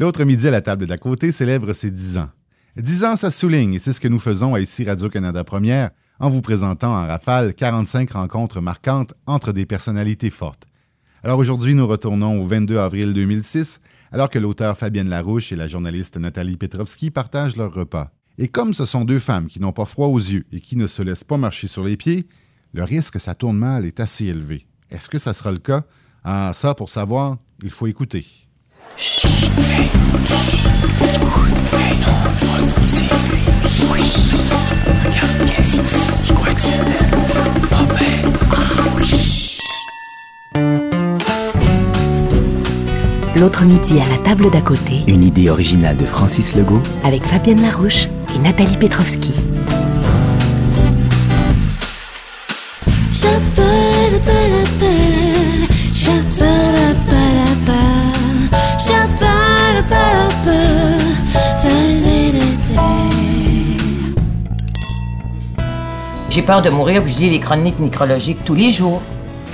L'autre midi à la table d'à côté célèbre ses 10 ans. 10 ans, ça souligne, et c'est ce que nous faisons à ici Radio-Canada Première en vous présentant en rafale 45 rencontres marquantes entre des personnalités fortes. Alors aujourd'hui, nous retournons au 22 avril 2006, alors que l'auteur Fabienne Larouche et la journaliste Nathalie Petrovski partagent leur repas. Et comme ce sont deux femmes qui n'ont pas froid aux yeux et qui ne se laissent pas marcher sur les pieds, le risque que ça tourne mal est assez élevé. Est-ce que ça sera le cas? Ah, ça, pour savoir, il faut écouter. L'autre midi à la table d'à côté, Une idée originale de Francis Legault, avec Fabienne Larouche et Nathalie Petrovski. J'ai peur de mourir, puis je lis les chroniques nécrologiques tous les jours.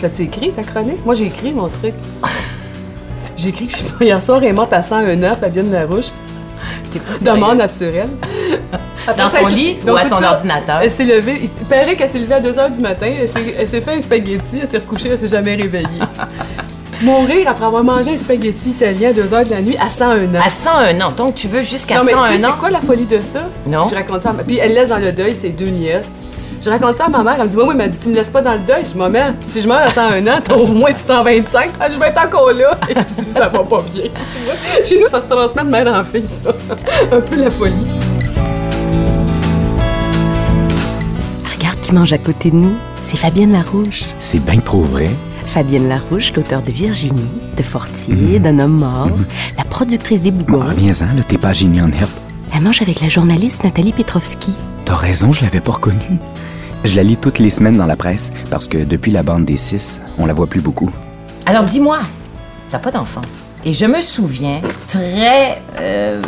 L'as-tu écrit, ta chronique? Moi, j'ai écrit mon truc. j'ai écrit que je suis pas hier soir, elle est morte à 101 ans, Fabienne Larouche. De mort naturelle. Après Dans son lit ou à son ça, ordinateur? Elle s'est levée. Il paraît qu'elle s'est levée à 2 h du matin. Elle s'est, fait un spaghetti. Elle s'est recouchée. Elle s'est jamais réveillée. Mourir après avoir mangé un spaghetti italien à 2 h de la nuit à 101 ans. À 101 ans. Donc, tu veux jusqu'à non, mais tu 101 sais, ans? c'est quoi la folie de ça? Non. Si je raconte ça. Puis elle laisse dans le deuil ses deux nièces. Je raconte ça à ma mère. Elle me dit, oui, oui, mais dit, tu me laisses pas dans le deuil. Je dis, maman, si je meurs à 101 ans, t'as au moins 125. Ah, je vais être encore là. Dit, ça va pas bien. Tu vois? Chez nous, ça se transmet de mère en fille, ça. Un peu la folie. Regarde qui mange à côté de nous, c'est Fabienne Larouche. c'est bien trop vrai. Fabienne Larouche, l'auteur de Virginie, de Fortier, d'un homme mort, la productrice des Bon, Bougons. reviens-en, là, t'es pas génie en herbe. Elle mange avec la journaliste Nathalie Petrovski. T'as raison, je l'avais pas reconnue. Je la lis toutes les semaines dans la presse, parce que depuis la bande des six, on la voit plus beaucoup. Alors, dis-moi, t'as pas d'enfant. Et je me souviens très, euh,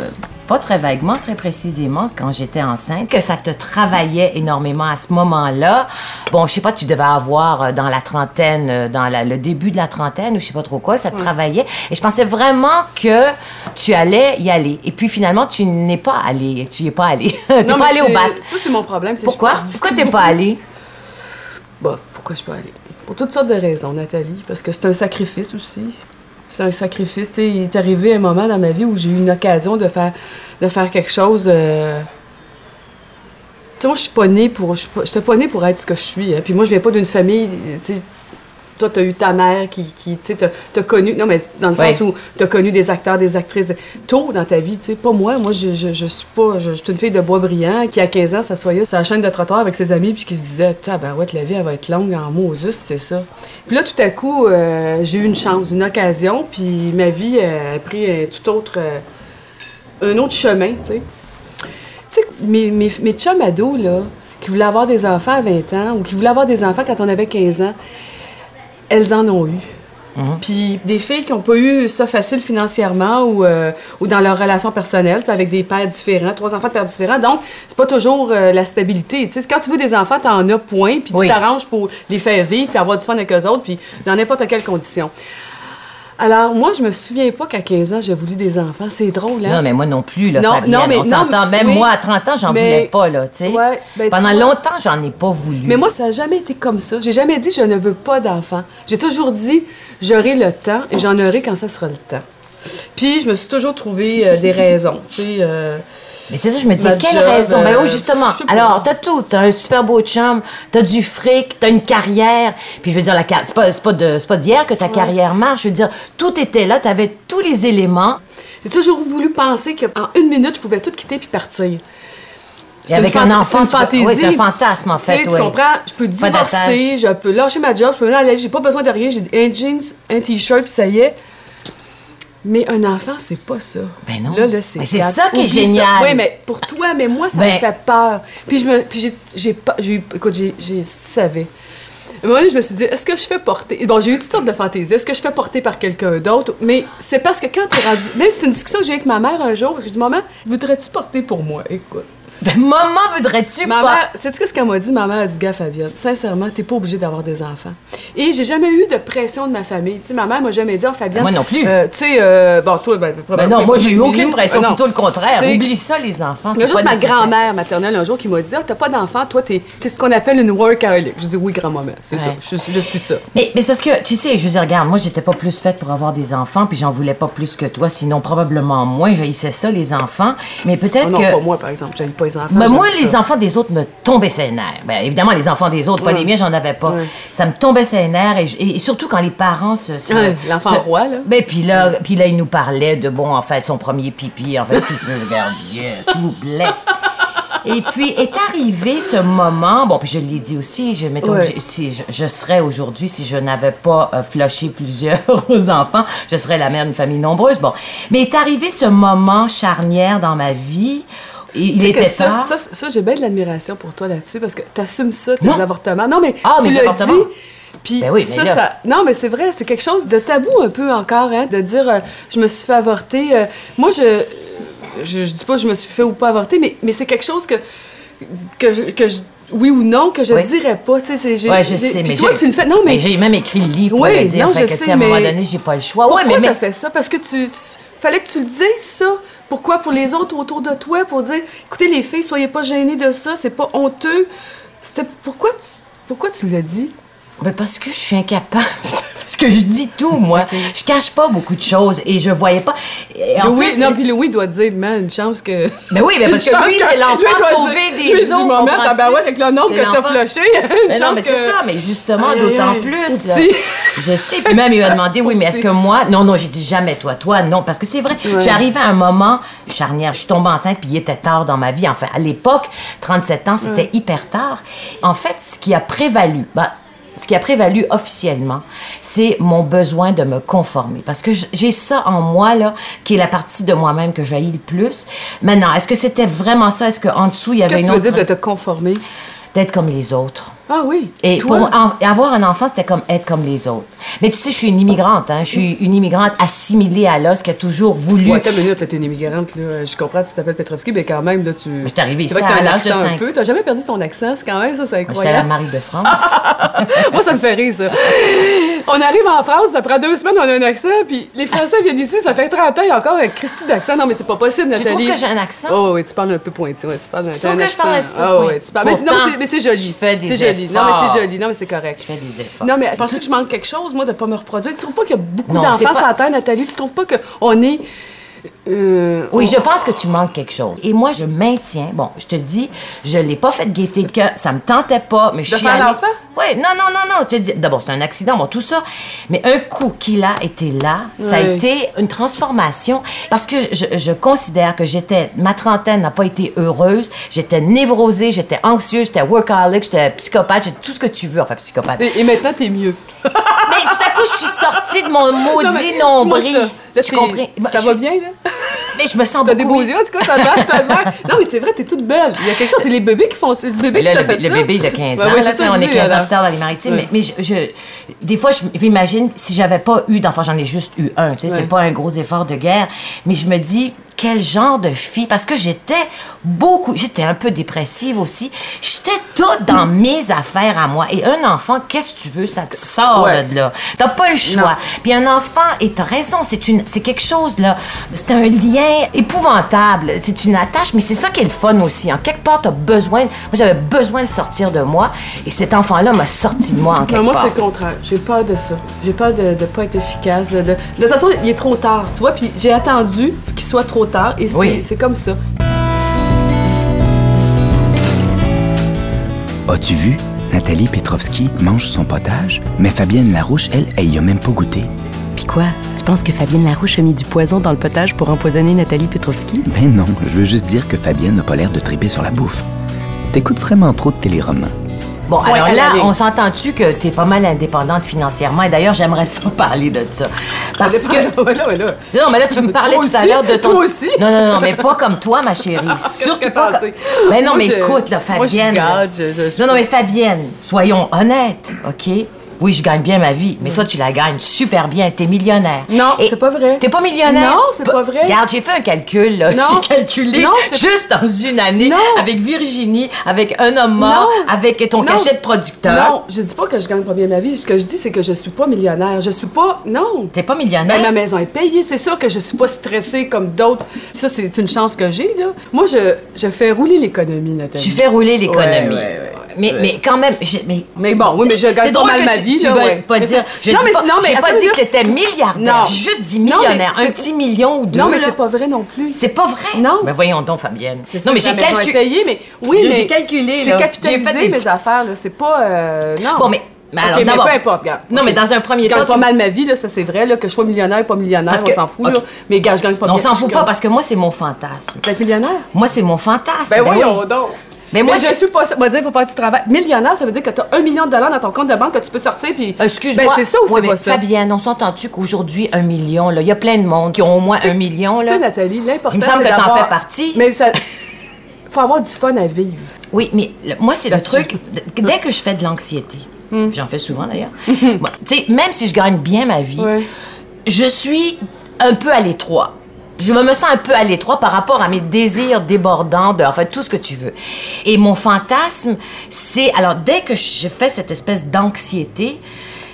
pas très vaguement, très précisément, quand j'étais enceinte, que ça te travaillait énormément à ce moment-là. Bon, je sais pas, tu devais avoir euh, dans la trentaine, euh, dans la- le début de la trentaine, ou je sais pas trop quoi, ça te travaillait. Et je pensais vraiment que tu allais y aller. Et puis finalement, tu n'es pas allé. Tu y es pas allé. T'es Non, pas mais allé au bat. Ça, c'est mon problème. Pourquoi? je- je Pourquoi? discute t'es pas beaucoup. allé? Bah, pourquoi je peux aller? Pour toutes sortes de raisons, Nathalie. Parce que c'est un sacrifice aussi. C'est un sacrifice. Tu sais, il est arrivé un moment dans ma vie où j'ai eu une occasion de faire, de faire quelque chose. euh, Tu sais, moi, je suis pas née pour. Je suis pas- née pour être ce que je suis. hein. Puis moi, je viens pas d'une famille. Toi, t'as eu ta mère qui, qui tu sais, t'as- connu, non, mais dans le sens où t'as connu des acteurs, des actrices, tôt dans ta vie, tu sais, pas moi, moi, je, je, je suis pas, je, je suis une fille de bois brillant qui, à 15 ans, s'assoyait sur la chaîne de trottoir avec ses amis puis qui se disait, tabarouette, la vie, elle va être longue en juste, c'est ça. Puis là, tout à coup, euh, j'ai eu une chance, une occasion, puis ma vie euh, a pris un tout autre, euh, un autre chemin, tu sais. Tu sais, mes, mes, mes chums ados, là, qui voulaient avoir des enfants à 20 ans ou qui voulaient avoir des enfants quand on avait 15 ans, elles en ont eu. Puis des filles qui n'ont pas eu ça facile financièrement ou, euh, ou dans leur relation personnelle, c'est avec des pères différents, trois enfants de pères différents. Donc, c'est pas toujours euh, la stabilité. Tu sais, quand tu veux des enfants, t'en as point, puis Oui. tu t'arranges pour les faire vivre, puis avoir du fun avec eux autres, puis dans n'importe quelle condition. Alors, moi, je me souviens pas qu'à 15 ans, j'ai voulu des enfants. C'est drôle, hein? Non, mais moi non plus, là, Non, Fabienne. non, mais- on s'entend. Même oui. moi, à 30 ans, j'en Mais- voulais pas, là, tu sais. Ouais, ben, Pendant longtemps, j'en ai pas voulu. Mais moi, ça n'a jamais été comme ça. J'ai jamais dit je ne veux pas d'enfants. J'ai toujours dit j'aurai le temps et j'en aurai quand ça sera le temps. Puis je me suis toujours trouvé euh, des raisons. Tu sais, euh, Mais c'est ça, je me dis, quelle job, raison? Ben euh, oui, justement. sais pas. Alors, t'as tout. T'as un super beau chum, t'as du fric, t'as une carrière. Puis je veux dire, la c'est pas, c'est pas, de- c'est pas d'hier que ta carrière marche. Je veux dire, tout était là, t'avais tous les éléments. j'ai toujours voulu penser qu'en une minute, je pouvais tout quitter puis partir. C'est Et avec un fant- enfant, c'est fantaisie. oui, c'est un fantasme, en fait, Tu oui. comprends? Je peux divorcer, je peux lâcher ma job, je peux venir aller, j'ai pas besoin de rien, j'ai un jeans, un t-shirt, puis ça y est. Mais un enfant, c'est pas ça. Ben non. Là, là, c'est Mais c'est plate. ça qui est génial. Oui, mais pour toi, mais moi, ça Ben- me fait peur. Puis je me, puis j'ai, j'ai pas, j'ai eu, écoute, j'ai, j'ai, savais. À un moment donné, je me suis dit, est-ce que je fais porter. Bon, j'ai eu toutes sortes de fantaisies. Est-ce que je fais porter par quelqu'un d'autre? Mais c'est parce que quand t'es rendu. Même c'est une discussion que j'ai avec ma mère un jour, parce que je dis, maman, voudrais-tu porter pour moi? Écoute. Maman, voudrais-tu Ma pas? mère, sais-tu ce qu'elle m'a dit? Ma mère a dit, gars, Fabienne, sincèrement, t'es pas obligée d'avoir des enfants. Et j'ai jamais eu de pression de ma famille. Tu sais, ma mère m'a jamais dit, oh, Fabienne. Moi non plus. euh, tu sais, euh, bon, toi, ben, Ben non, moi, j'ai eu aucune pression, Euh, non. plutôt le contraire. Tu sais, Oublie ça, les enfants. Il y a c'est juste ma grand-mère maternelle un jour qui m'a dit Ah, t'as pas d'enfant, toi, t'es es ce qu'on appelle une workaholic. Je dis Oui, grand-maman, c'est ça. Je, suis- je suis ça. Mais, mais c'est parce que, tu sais, je veux dire, regarde, moi, j'étais pas plus faite pour avoir des enfants, puis j'en voulais pas plus que toi, sinon probablement moins. J'haïssais ça, les enfants. Mais peut-être Oh non, que. pas moi, par exemple. J'aime pas les enfants. Moi, ça. les enfants des autres me tombaient ses nerfs. Ben, évidemment, les enfants des autres, pas les miens, j'en avais pas. Ça me tombait ses nerfs, et, je- et- et surtout quand les parents se. se- l'enfant se- roi, là. Ben, puis là, puis là, ils nous parlaient de, bon, en fait, son premier pipi, en fait, tout ça, regarde, yeah, s'il vous plaît. Et puis est arrivé ce moment, bon, puis je l'ai dit aussi, je, mettons, Ouais. j'ai- si je, je serais aujourd'hui, si je n'avais pas euh, flushé plusieurs enfants, je serais la mère d'une famille nombreuse, bon. Mais est arrivé ce moment charnière dans ma vie, il, était ça, ça, ça, j'ai bien de l'admiration pour toi là-dessus parce que t'assumes ça, tes Non. avortements. Non, mais Ah, tu avortements. dit. Puis Ben oui, mais ça, là- ça. Non, mais c'est vrai, c'est quelque chose de tabou un peu encore, hein, de dire euh, je me suis fait avorter. euh, moi, je, je. Je dis pas je me suis fait ou pas avorter, mais, mais c'est quelque chose que. que, je, que je- Oui ou non, que je Oui. dirais pas. Tu sais, c'est. j'ai- Ouais, je sais, mais toi, tu le fais. Non, mais. j'ai même écrit le livre pour Oui, le dire. non, fait je que, sais, à un moment mais- donné, j'ai pas le choix. Pourquoi ouais, mais, t'as mais- fait ça? Parce que tu, tu- Fallait que tu le dises, ça. Pourquoi? Pour les autres autour de toi, pour dire, écoutez, les filles, soyez pas gênées de ça, c'est pas honteux. C'était... Pourquoi tu... Pourquoi tu l'as dit? Ben, parce que je suis incapable. parce que je dis tout, moi. Je cache pas beaucoup de choses et je voyais pas. Et en Louis, plus, non, puis Louis doit dire, man, une chance que... Mais oui, mais parce que lui, c'est l'enfant sauvé des lui, du eaux, moment, comprends-tu? tabarouette, avec le nombre que t'as flushé, une Mais non, chance mais que... c'est ça, mais justement, d'autant plus. Là. Je sais. Puis même, il m'a demandé, oui, mais est-ce que moi. Non, non, j'ai dit jamais toi. Toi, non. Parce que c'est vrai, Ouais. j'arrivais à un moment charnière. Je suis tombée enceinte, puis il était tard dans ma vie. Enfin, à l'époque, 37 ans, c'était hyper tard. En fait, ce qui a prévalu, ben, ce qui a prévalu officiellement, c'est mon besoin de me conformer. Parce que j'ai ça en moi, là, qui est la partie de moi-même que j'haïs le plus. Maintenant, est-ce que c'était vraiment ça? Est-ce qu'en dessous, il y avait Qu'est-ce que une tu veux autre... dire de te conformer? D'être comme les autres. Ah oui, Et toi? pour en- avoir un enfant, c'était comme être comme les autres. Mais tu sais, je suis une immigrante, hein. Je suis une immigrante assimilée à l'os qui a toujours voulu. Ouais, attends une minute, là, t'es une immigrante, là. Je comprends que tu t'appelles Petrovski, mais quand même, là, tu... je suis arrivée ici vrai t'as à un l'âge de accent un 5 peu. T'as jamais perdu ton accent, c'est quand même, ça, c'est Moi, J'étais la incroyable. Marie de France. Moi, ça me fait rire, ça. On arrive en France, ça prend deux semaines, on a un accent, puis les Français viennent ici, ça fait 30 ans, il y a encore un Christy d'accent. Non, mais c'est pas possible, tu Nathalie. trouves que j'ai un accent? Oh oui, tu parles un peu pointu, ouais, tu parles un, Tu t'as trouves un que je parle un petit peu oui, pointu? tu parles. Mais, non, c'est- mais c'est joli. Non, mais c'est joli. Non, mais c'est correct. Je fais des efforts. Non, mais penses-tu que je manque quelque chose, moi, de pas me reproduire? Tu trouves pas qu'il y a beaucoup d'enfants pas- la terre, Nathalie? Tu trouves pas qu'on est. euh, Oui, on- je pense que tu manques quelque chose. Et moi, je maintiens. Bon, je te dis, je l'ai pas fait de gaieté de cœur. Ça me tentait pas, mais je suis faire allée-? Oui, non, non, non, non. D'abord, c'est un accident, bon, tout ça. Mais un coup qu'il a été là, ça a été une transformation. Parce que je, je considère que j'étais, ma trentaine n'a pas été heureuse. J'étais névrosée, j'étais anxieuse, j'étais workaholic, j'étais psychopathe, j'étais tout ce que tu veux, enfin, psychopathe. Et, et maintenant, t'es mieux. Mais tout à coup, je suis sortie de mon Non, maudit dis-moi nombril. ça. Là, tu comprends? Bah, Ça va suis- bien, là? Mais je me sens T'as des beaux yeux, tout cas, t'as l'air, t'as l'air. Non, mais c'est vrai, t'es toute belle. Il y a quelque chose, c'est les bébés qui font ça. Le bébé qui là, t'a le, fait le ça. bébé de 15 ans, Ouais, ouais, là, c'est ça, on est dis, 15 ans plus tard dans les maritimes, Ouais. mais, mais je, je- des fois, je m'imagine si j'avais pas eu d'enfant, j'en ai juste eu un, tu sais, c'est pas un gros effort de guerre, mais je me dis, quel genre de fille, parce que j'étais beaucoup, j'étais un peu dépressive aussi, j'étais toute dans mes affaires à moi, et un enfant, qu'est-ce que tu veux, ça te sort Ouais. de là, t'as pas le choix. Puis un enfant, et t'as raison, c'est une, c'est quelque chose, là, c'est un lien épouvantable, c'est une attache, mais c'est ça qui est le fun aussi. En quelque part, t'as besoin, moi j'avais besoin de sortir de moi, et cet enfant-là m'a sorti de moi en quelque Non, moi, part. c'est le contraire. J'ai peur de ça. J'ai peur de ne pas être efficace. là, de... de toute façon, il est trop tard, tu vois. Puis j'ai attendu qu'il soit trop tard. Et c'est Oui. c'est comme ça. As-tu vu? Nathalie Petrovski mange son potage, mais Fabienne Larouche, elle, elle y a même pas goûté. Puis quoi? Tu penses que Fabienne Larouche a mis du poison dans le potage pour empoisonner Nathalie Petrovski? Ben non, je veux juste dire que Fabienne n'a pas l'air de triper sur la bouffe. T'écoutes vraiment trop de téléromans. Bon, Point alors là, on s'entend-tu que t'es pas mal indépendante financièrement, et d'ailleurs, j'aimerais ça parler de ça. Parce que... Non, mais là, tu me parlais tout à l'heure de ton... Toi aussi? Non, non, non, mais pas comme toi, ma chérie. Surtout pas comme... Mais non, mais écoute, là, Fabienne... Non, non, mais Fabienne, soyons honnêtes, OK? Oui, je gagne bien ma vie, mais toi, tu la gagnes super bien. T'es millionnaire. Non, c'est pas vrai. T'es pas millionnaire? Non, c'est pas vrai. Regarde, j'ai fait un calcul, là. J'ai calculé Non, juste dans une année Non. avec Virginie, avec un homme mort, Non. avec ton cachet de producteur. Non, je dis pas que je gagne pas bien ma vie. Ce que je dis, c'est que je suis pas millionnaire. Je suis pas. Non. T'es pas Ben, millionnaire? ma maison est payée. C'est sûr que je suis pas stressée comme d'autres. Ça, c'est une chance que j'ai, là. Moi, je, je fais rouler l'économie, Nathalie. Tu fais rouler l'économie. Ouais, ouais, ouais. Mais, mais quand même, mais, Mais bon, oui, mais je gagne pas mal ma tu, vie, tu ouais. pas dire. Je non, mais- pas, non, mais j'ai pas attends dit que t'étais milliardaire. Non. J'ai juste dit Non, mais millionnaire. un petit million ou deux. Non, mais c'est pas vrai non plus. C'est pas vrai. Non. Mais voyons donc, Fabienne. Non, mais j'ai calculé. mais oui, mais j'ai calculé, C'est capitalisé mes affaires, là. C'est pas. euh, non. Bon, mais- mais alors, peu importe, regarde. Non, mais dans un premier je temps, gagne pas tu- mal ma vie, là, ça c'est vrai, là, que je sois millionnaire ou pas millionnaire, Parce on s'en fout, là. Mais gars, je gagne pas Non, on s'en je fout pas parce que moi, c'est mon fantasme. D'être millionnaire? Moi, c'est mon fantasme. Ben, voyons oui. donc. Mais moi, je suis pas ça. On va dire, faut faire du travail. Millionnaire, ça veut dire que tu as un million de dollars dans ton compte de banque que tu peux sortir, puis. Excuse-moi. Ben, c'est ça ou Ouais, c'est pas ça? Fabienne, on s'entend-tu qu'aujourd'hui, un million, là, il y a plein de monde qui ont au moins un million, Tu sais, Nathalie, l'important. Il me semble que t'en fais partie. Mais ça. faut avoir du fun à vivre. Oui, mais le- moi, c'est le truc. Dès que je fais de l'anxiété, Hmm. j'en fais souvent d'ailleurs, bon, tu sais, même si je gagne bien ma vie, Ouais. je suis un peu à l'étroit. Je me sens un peu à l'étroit par rapport à mes désirs débordants, de, en fait, tout ce que tu veux. Et mon fantasme, c'est. Alors, dès que je fais cette espèce d'anxiété,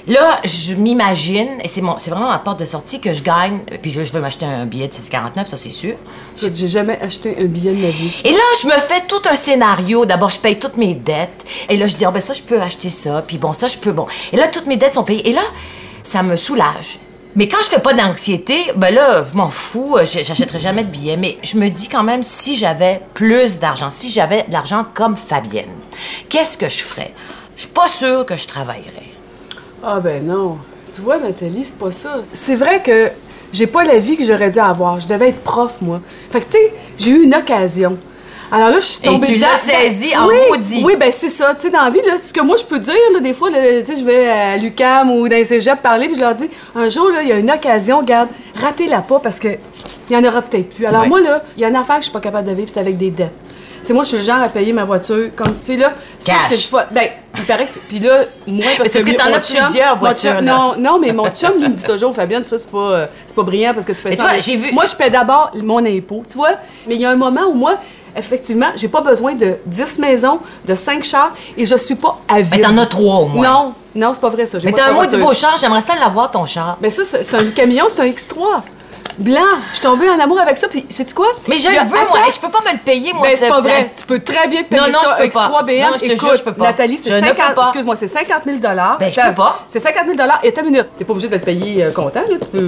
là, je m'imagine, et c'est mon- c'est vraiment ma porte de sortie, que je gagne, puis je, je veux m'acheter un billet de 6,49, ça c'est sûr. J'ai jamais acheté un billet de ma vie. Et là, je me fais tout un scénario. D'abord, je paye toutes mes dettes. Et là, je dis, ah ben ça, je peux acheter ça. Puis bon, ça, je peux, bon. Et là, toutes mes dettes sont payées. Et là, ça me soulage. Mais quand je fais pas d'anxiété, ben là, je m'en fous, euh, j'achèterai jamais de billets. Mais je me dis quand même, si j'avais plus d'argent, si j'avais de l'argent comme Fabienne, qu'est-ce que je ferais? Je suis pas sûre que je travaillerais. Ah ben non. Tu vois, Nathalie, c'est pas ça. C'est vrai que j'ai pas la vie que j'aurais dû avoir. Je devais être prof, moi. Fait que, tu sais, j'ai eu une occasion. Alors là, je suis Et tombée tu dedans. l'as saisi en oui, maudit. Oui, ben c'est ça. Tu sais, dans la vie, là, ce que moi, je peux dire, là, des fois, tu sais, je vais à l'UCAM ou dans les cégeps parler, puis je leur dis, un jour, là, il y a une occasion, regarde, ratez-la pas parce que il y en aura peut-être plus. Alors Ouais. moi, là, il y a une affaire que je suis pas capable de vivre, c'est avec des dettes. Tu sais, moi, je suis le genre à payer ma voiture comme, tu sais, là, ça, c'est le fun. Ben, il paraît que c'est... Puis là, moi, parce parce que lui, t'en mon as plusieurs voitures, chum- là. Non, non, mais mon chum, lui, me dit toujours, Fabienne, ça, c'est pas, euh, pas brillant parce que tu payes Mais ça. toi, vu- Moi, je paie d'abord mon impôt, tu vois. Mais il y a un moment où moi, effectivement, j'ai pas besoin de 10 maisons, de 5 chars et je suis pas avide. Mais t'en as trois au moins. Non, non, c'est pas vrai, ça. Mais t'as un mot du beau char, j'aimerais ça l'avoir, ton char. Mais ça, c'est c'est un camion, c'est un X3. Blanc. Je suis tombée en amour avec ça. Puis, sais-tu quoi? Mais je le veux, moi. Je peux pas me le payer, moi. Ben, c'est ce pas vrai. Tu peux très bien te payer Non, non, ça. je peux pas. X3 BM. Non, je te Écoute, jure, je peux pas. Nathalie, c'est Je ne 50... peux pas. Excuse-moi, c'est 50 000 Ben, je peux pas. C'est 50 000 Et ta minute. T'es pas obligé de te payer euh, content, là. Tu peux...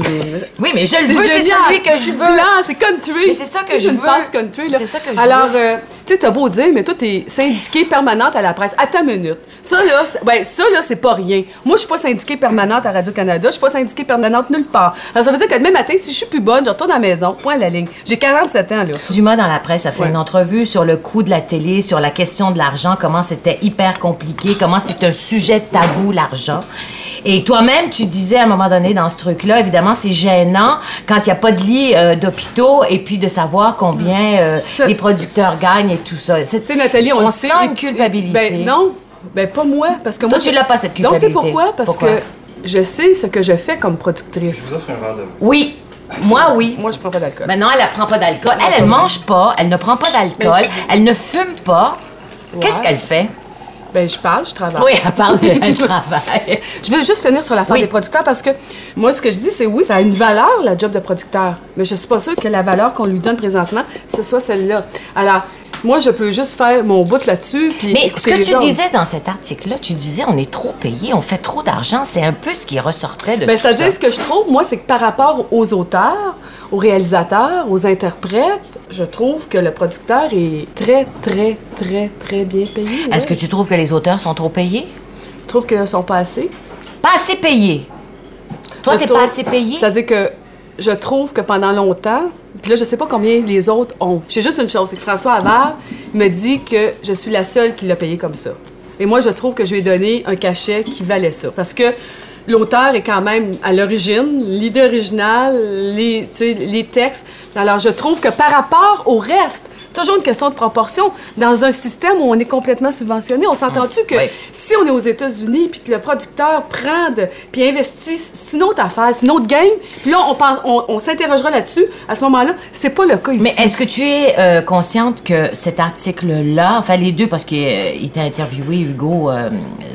Oui, mais je le veux, c'est celui que je veux. Blanc, c'est country. Mais c'est ça que je j'ai une veux. passe country, là. C'est ça que je Alors, veux. euh, tu sais, t'as beau dire, mais toi, t'es syndiquée permanente à la presse. À ta minute. Ça, là, c'est- ben, ça, là, c'est pas rien. Moi, je suis pas syndiquée permanente à Radio-Canada. Je suis pas syndiquée permanente nulle part. Alors, ça veut dire que demain matin, si je suis plus bonne, je retourne à la maison. Point à la ligne. J'ai 47 ans, là. Dumas, dans la presse, a fait Ouais. une entrevue sur le coût de la télé, sur la question de l'argent, comment c'était hyper compliqué, comment c'est un sujet tabou, l'argent. Et toi-même, tu disais à un moment donné dans ce truc-là, évidemment, c'est gênant quand il n'y a pas de lit euh, d'hôpitaux et puis de savoir combien euh, les producteurs gagnent et tout ça. C'est- Tu sais, Nathalie, on, on sent une culpabilité. Ben, non. Ben, pas moi. Parce que Toi, moi. tu l'as pas, cette Donc, tu sais culpabilité. pourquoi? Parce Pourquoi? que je sais ce que je fais comme productrice. vous offre un rendez-vous. Oui, moi, oui. Moi, je prends pas d'alcool. Maintenant, elle ne prend pas d'alcool. Elle, elle mange pas, elle ne prend pas d'alcool, elle ne fume pas. Qu'est-ce qu'elle fait? Ben, je parle, je travaille. Oui, elle parle, elle travaille. Je vais juste finir sur l'affaire Oui. des producteurs parce que moi, ce que je dis, c'est oui, ça a une valeur, la job de producteur. Mais je suis pas sûre que la valeur qu'on lui donne présentement, ce soit celle-là. Alors, moi, je peux juste faire mon bout là-dessus. Mais ce que tu autres. disais dans cet article-là, tu disais on est trop payé, on fait trop d'argent. C'est un peu ce qui ressortait de Ben, tout c'est-à-dire, ce que je trouve, moi, c'est que par rapport aux auteurs, aux réalisateurs, aux interprètes, je trouve que le producteur est très, très, très, très bien payé. Est-ce ouais. que tu trouves que les auteurs sont trop payés? Je trouve qu'ils sont pas assez. Pas assez payés. Toi, Je t'es pas assez payé? C'est-à-dire que je trouve que pendant longtemps, puis là, je sais pas combien les autres ont. J'ai juste une chose, c'est que François Havard me dit que je suis la seule qui l'a payé comme ça. Et moi, je trouve que je lui ai donné un cachet qui valait ça. Parce que l'auteur est quand même à l'origine, l'idée originale, les, tu sais, les textes. Alors, je trouve que par rapport au reste, toujours une question de proportion. Dans un système où on est complètement subventionné, on s'entend-tu que Oui. si on est aux États-Unis puis que le producteur prend de, puis investit, c'est une autre affaire, c'est une autre game. Puis là, on, pense- on, on s'interrogera là-dessus. À ce moment-là, c'est pas le cas ici. Mais est-ce que tu es euh, consciente que cet article-là, enfin les deux, parce qu'il t'a interviewé, Hugo, euh,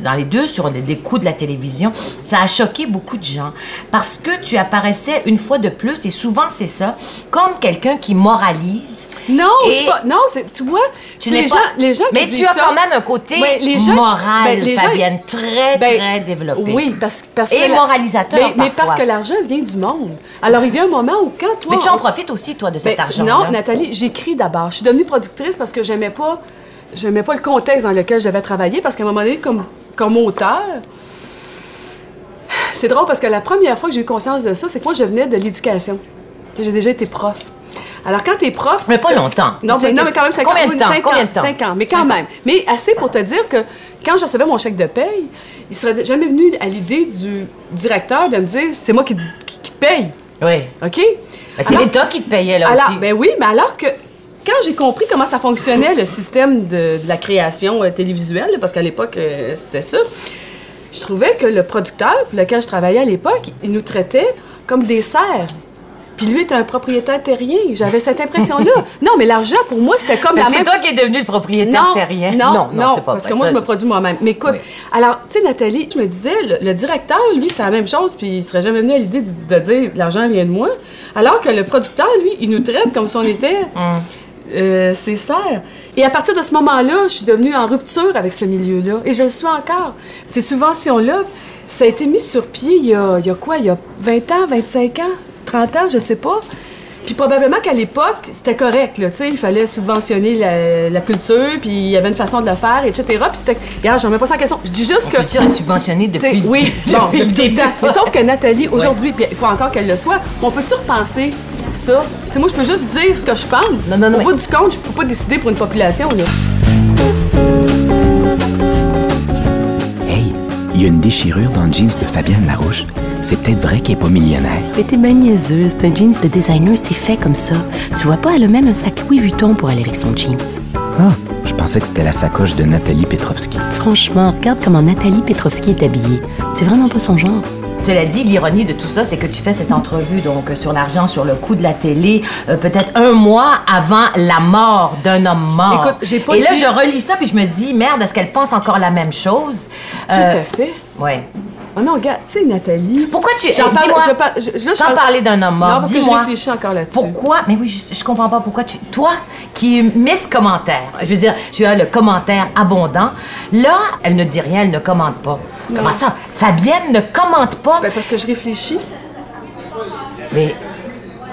dans les deux sur les, les coups de la télévision, ça a choqué beaucoup de gens. Parce que tu apparaissais une fois de plus, et souvent c'est ça, comme quelqu'un qui moralise. Non, Et je suis pas. Non, tu vois, Tu les pas- gens, les gens qui Mais tu as ça- quand même un côté Ouais, les gens- moral, ben, les gens- Fabienne, très, Ben, très développé. Oui, parce, parce Et que. la- moralisateur, Mais, parce que l'argent vient du monde. Alors, il vient un moment où, quand toi. Mais tu en on- profites aussi, toi, de cet Ben, argent Non, Nathalie, j'écris d'abord. Je suis devenue productrice parce que j'aimais pas, j'aimais pas le contexte dans lequel je devais travailler parce qu'à un moment donné, comme, comme auteur, c'est drôle parce que la première fois que j'ai eu conscience de ça, c'est que moi, je venais de l'éducation. J'ai déjà été prof. Alors, quand tu es prof. Mais pas longtemps. Non, mais, non, mais quand même 5 ans. Combien de temps? Combien ans, de temps? cinq ans, mais quand même. Mais assez pour te dire que quand je recevais mon chèque de paye, il serait jamais venu à l'idée du directeur de me dire c'est moi qui, qui- qui te paye. Oui. OK? Ben, c'est l'État qui te payait, là alors, aussi. ben oui, mais alors que quand j'ai compris comment ça fonctionnait, le système de, de la création euh, télévisuelle, parce qu'à l'époque, euh, c'était ça, je trouvais que le producteur pour lequel je travaillais à l'époque, il nous traitait comme des serfs. Puis lui était un propriétaire terrien. J'avais cette impression-là. non, mais l'argent, pour moi, c'était comme la même... c'est toi qui es devenu le propriétaire terrien? Non, non, c'est pas parce vrai. que moi, Ça, je me produis moi-même. Mais écoute, Oui. alors, tu sais, Nathalie, je me disais, le, le directeur, lui, c'est la même chose, puis il serait jamais venu à l'idée de, de dire l'argent vient de moi. Alors que le producteur, lui, il nous traite comme si on était Hum. euh, ses. Et à partir de ce moment-là, je suis devenue en rupture avec ce milieu-là. Et je le suis encore. Ces subventions-là, ça a été mis sur pied il y a, il y a quoi? Il y a 20 ans, 25 ans, 30 ans, je sais pas. Puis probablement qu'à l'époque, c'était correct, là, tu sais, il fallait subventionner la, la culture, puis il y avait une façon de le faire, etc. Puis c'était... Regarde, j'en mets pas ça en question. Je dis juste La que... culture est subventionnée depuis. oui, bon, depuis le début. Mais sauf que Nathalie, aujourd'hui, puis il faut encore qu'elle le soit, on peut-tu repenser ça? Tu sais, moi, je peux juste dire ce que je pense. Non, non, non, Au mais- bout du compte, je peux pas décider pour une population, là. Hey, il y a une déchirure dans le jeans de Fabienne Larouche. C'est peut-être vrai qu'elle est pas millionnaire. Mais t'es bien niaiseuse, c'est un jeans de designer, c'est fait comme ça. Tu vois pas, elle a même un sac Louis Vuitton pour aller avec son jeans. Ah, je pensais que c'était la sacoche de Nathalie Petrovski. Franchement, regarde comment Nathalie Petrovski est habillée. C'est vraiment pas son genre. Cela dit, l'ironie de tout ça, c'est que tu fais cette entrevue donc euh, sur l'argent, sur le coût de la télé, euh, peut-être un mois avant la mort d'un homme mort. Écoute, j'ai pas Et là, dit- je relis ça puis je me dis, merde, est-ce qu'elle pense encore la même chose? Tout à fait. Ouais. Oh non, regarde, tu sais, Nathalie... Pourquoi tu J'en eh, parle, dis-moi, je parle- je- je- je sans parle- parler d'un homme Non, mort, parce que je réfléchis encore là-dessus. Pourquoi? Mais oui, je, comprends pas pourquoi tu. Toi, qui Miss Commentaire, je veux dire, tu as le commentaire abondant. Là, elle ne dit rien, elle ne commente pas. Comment ça? Fabienne ne commente pas? Ben, parce que je réfléchis. Mais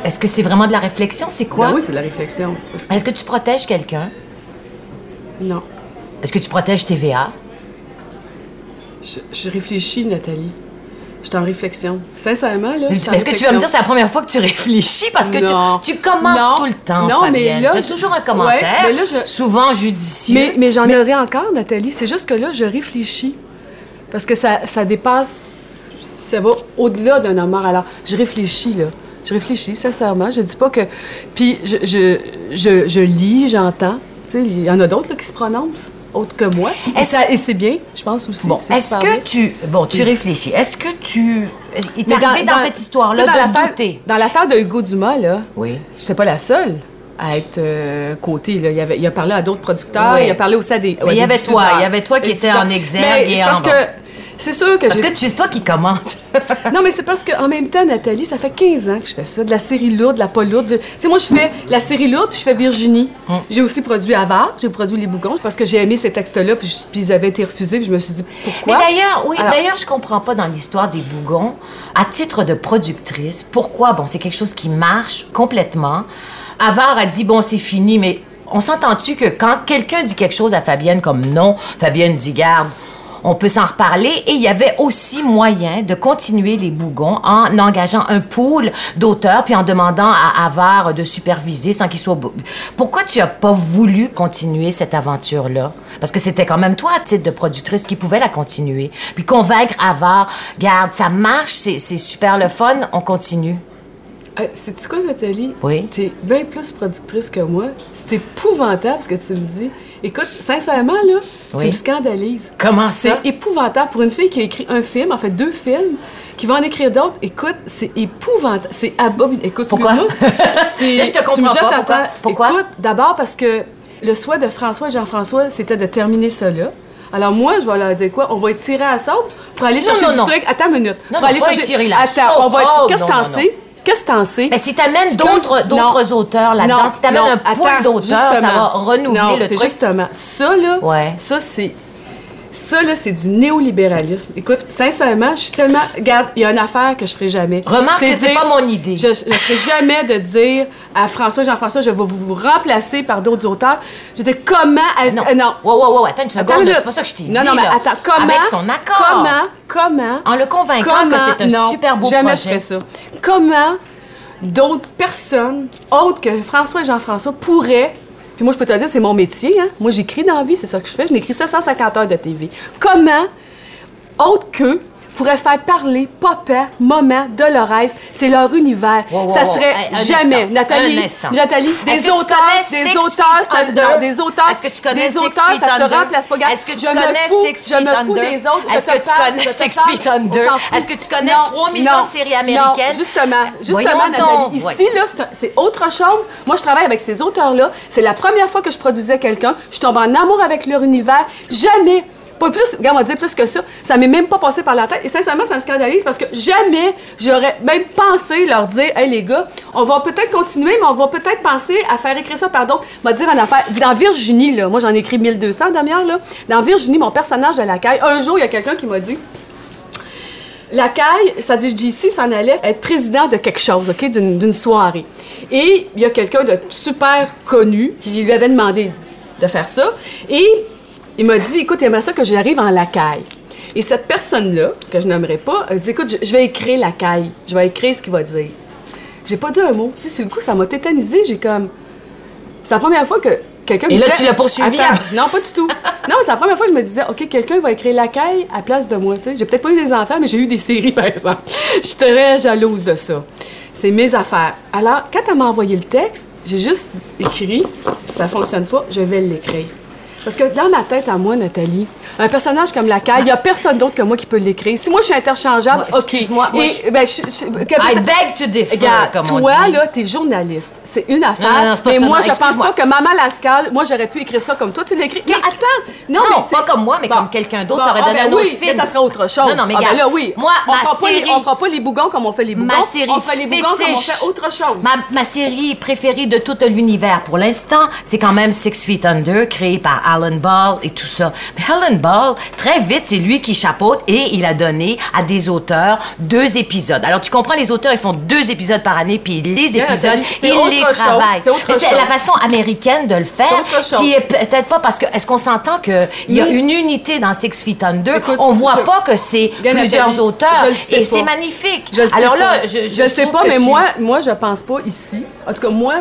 est-ce que c'est vraiment de la réflexion? C'est quoi? Ben oui, c'est de la réflexion. Est-ce que tu protèges quelqu'un? Non. Est-ce que tu protèges TVA? Je, je réfléchis, Nathalie. Je suis en réflexion. Sincèrement, là. Est-ce que tu vas me dire que c'est la première fois que tu réfléchis? Parce que tu, tu commentes Non. tout le temps, Non, mais Fabienne. là, T'as je- toujours un commentaire, Ouais, mais là, je- souvent judicieux. Mais, mais j'en aurais encore, Nathalie. C'est juste que là, je réfléchis. Parce que ça, ça dépasse. Ça va au-delà d'un homme. Alors, je réfléchis, là. Je réfléchis, sincèrement. Je dis pas que. Puis, je, je, je, je lis, j'entends. Tu sais, il y en a d'autres là, qui se prononcent, autres que moi. Et, c'est bien, je pense aussi. Bon, est-ce que bien. tu... Bon, tu réfléchis. Est-ce que tu... Il t'est arrivé dans, cette histoire-là sais, dans de? Dans l'affaire de Hugo Dumas, là, Oui. je n'étais pas la seule à être euh, cotée. Là. Il, avait, il a parlé à d'autres producteurs, Oui. il a parlé aussi à des. Mais il y avait toi, il y avait toi qui étais en exergue Mais et en parce bas. que. C'est sûr que Parce que c'est toi qui commente. Non, mais c'est parce qu'en même temps, Nathalie, ça fait 15 ans que je fais ça, de la série lourde, de la pas lourde. Tu sais, moi, je fais la série lourde, puis je fais Virginie. Hum. J'ai aussi produit Avare, j'ai produit Les Bougons, parce que j'ai aimé ces textes-là, puis, ils avaient été refusés, puis je me suis dit, pourquoi? Mais d'ailleurs, oui, d'ailleurs, je comprends pas dans l'histoire des bougons, à titre de productrice, pourquoi, bon, c'est quelque chose qui marche complètement. Avar a dit, bon, c'est fini, mais on s'entend-tu que quand quelqu'un dit quelque chose à Fabienne comme non, Fabienne dit, garde, on peut s'en reparler. Et il y avait aussi moyen de continuer les bougons en engageant un pool d'auteurs puis en demandant à Avar de superviser sans qu'il soit... Pourquoi tu as pas voulu continuer cette aventure-là? Parce que c'était quand même toi, à titre de productrice, qui pouvait la continuer. Puis convaincre Avar, garde, ça marche, c'est super le fun, on continue. Ah, Sais-tu quoi, Nathalie? Oui. T'es bien plus productrice que moi. C'est épouvantable ce que tu me dis. Écoute, sincèrement, là, Oui. tu me scandalises. Comment ça? C'est épouvantable pour une fille qui a écrit un film, en fait deux films, qui va en écrire d'autres. Écoute, c'est épouvantable. C'est abominable. Écoute, excuse-moi. Là, je te tu me comprends jettes pas. Pourquoi? Écoute, d'abord parce que le souhait de François et Jean-François, c'était de terminer là. Alors moi, je vais leur dire quoi? On va étirer à la sauce pour aller Non, chercher non, du non. fric. Attends une minute. Non, pour aller chercher... étirer la Attends, sauce. on va... Oh, Qu'est-ce que t'en sais? Qu'est-ce que t'en sais? Mais si t'amènes d'autres d'autres auteurs là-dedans, si t'amènes un pool d'auteurs, ça va renouveler non, le c'est truc. justement. Ça, là, Ouais. ça, c'est... Ça, là, c'est du néolibéralisme. Écoute, sincèrement, je suis tellement... Regarde, il y a une affaire que je ferai jamais. Remarque que c'est pas mon idée. Je ne ferai jamais de dire à François, Jean-François, je vais vous, remplacer par d'autres auteurs. Je dis comment... elle- Non. euh, non. Wow, wow, wow, attends une seconde, c'est pas ça que je t'ai dit. Non, non, mais là. attends, comment... Avec son accord. Comment, comment... En le convainquant comment, que c'est un non, super beau jamais projet. je ferais ça. Comment d'autres personnes, autres que François et Jean-François, pourraient... Puis moi, je peux te dire, c'est mon métier. Hein? Moi, j'écris dans la vie, c'est ça que je fais. Je n'écris 750 heures de TV. Comment, autres qu'eux, pourraient faire parler Papa, Maman, Dolores, c'est leur univers. Wow, wow, ça wow. serait Un- un jamais. instant. Nathalie, Un instant. Nathalie, des auteurs, des Six auteurs, Feet ça, Under? non, des auteurs, Est-ce que tu connais des Six auteurs, Feet ça se Under? remplace pas. Est-ce que tu je connais fous- Six je me Feet fous Under? des autres. Est-ce que tu connais Six Feet Under? Est-ce que tu connais Non, 3 millions de séries américaines? Justement, justement, Nathalie, ici, là, un- c'est autre chose. Moi, je travaille avec ces auteurs-là. C'est la première fois que je produisais quelqu'un. Je tombe en amour avec leur univers. Jamais. Pas plus, regarde, on va dire plus que ça. Ça m'est même pas passé par la tête. Et sincèrement, ça me scandalise parce que jamais j'aurais même pensé leur dire, hey les gars, on va peut-être continuer, mais on va peut-être penser à faire écrire ça par d'autres. On va dire en affaire. Dans Virginie, là, moi j'en ai écrit 1200 demi-heure, là. Dans Virginie, mon personnage de la caille, un jour, il y a quelqu'un qui m'a dit, la caille, c'est-à-dire JC s'en allait être président de quelque chose, OK, d'une soirée. Et il y a quelqu'un de super connu qui lui avait demandé de faire ça. Et il m'a dit, écoute, il aimerait ça que j'arrive en lacaille. Et cette personne-là, que je n'aimerais pas, a dit, écoute, je, je vais écrire la caille. Je vais écrire ce qu'il va dire. J'ai pas dit un mot. Tu sais, sur le coup, ça m'a tétanisé. J'ai comme... C'est la première fois que quelqu'un me Et là, disait- tu l'as poursuivi non, pas du tout. Non, c'est la première fois que je me disais, OK, quelqu'un va écrire la caille à place de moi. tu sais. J'ai peut-être pas eu des enfants, mais j'ai eu des séries, par exemple. Je suis très jalouse de ça. C'est mes affaires. Alors, quand elle m'a envoyé le texte, j'ai juste écrit, ça fonctionne pas, je vais l'écrire. Parce que dans ma tête à moi, Nathalie, un personnage comme la caille, il n'y a personne d'autre que moi qui peut l'écrire. Si moi je suis interchangeable, Moi, OK. excuse-moi, moi, Et, je- ben, je- je- que- I beg to differ, Regarde, comme on toi, dit. là, t'es journaliste. C'est une affaire. Non, non, non, pas mais moi, je pense pas que Maman Lascal, moi, j'aurais pu écrire ça comme toi, tu l'écris. Non, attends! Non, mais pas comme moi, mais comme quelqu'un d'autre, ça aurait ah, donné ben un autre oui, film. mais ça serait autre chose. Non, non, mais Ah, ben là, oui. moi, on ma fera pas les- série- on fera pas les bougons comme on fait les bougons. Ma série on fera les bougons comme on fait autre chose. Ma, série préférée de tout l'univers pour l'instant, c'est quand même Six Feet Under, créé par Alan Ball et tout ça. Mais Alan Ball, très vite, c'est lui qui chapeaute et il a donné à des auteurs deux épisodes. Alors, tu comprends, les auteurs, ils font deux épisodes par année, puis les Bien, épisodes, ils les chose, travaillent. c'est autre Mais C'est chose. la façon américaine de le faire, chose. qui est peut-être pas parce que, est-ce qu'on s'entend qu'il y a une unité dans Six Feet Under? Écoute, on voit je- pas que c'est plusieurs Nathalie, auteurs. et c'est magnifique. Je Alors pas. là, je, je, sais pas, mais moi, moi, je pense pas ici. En tout cas, moi,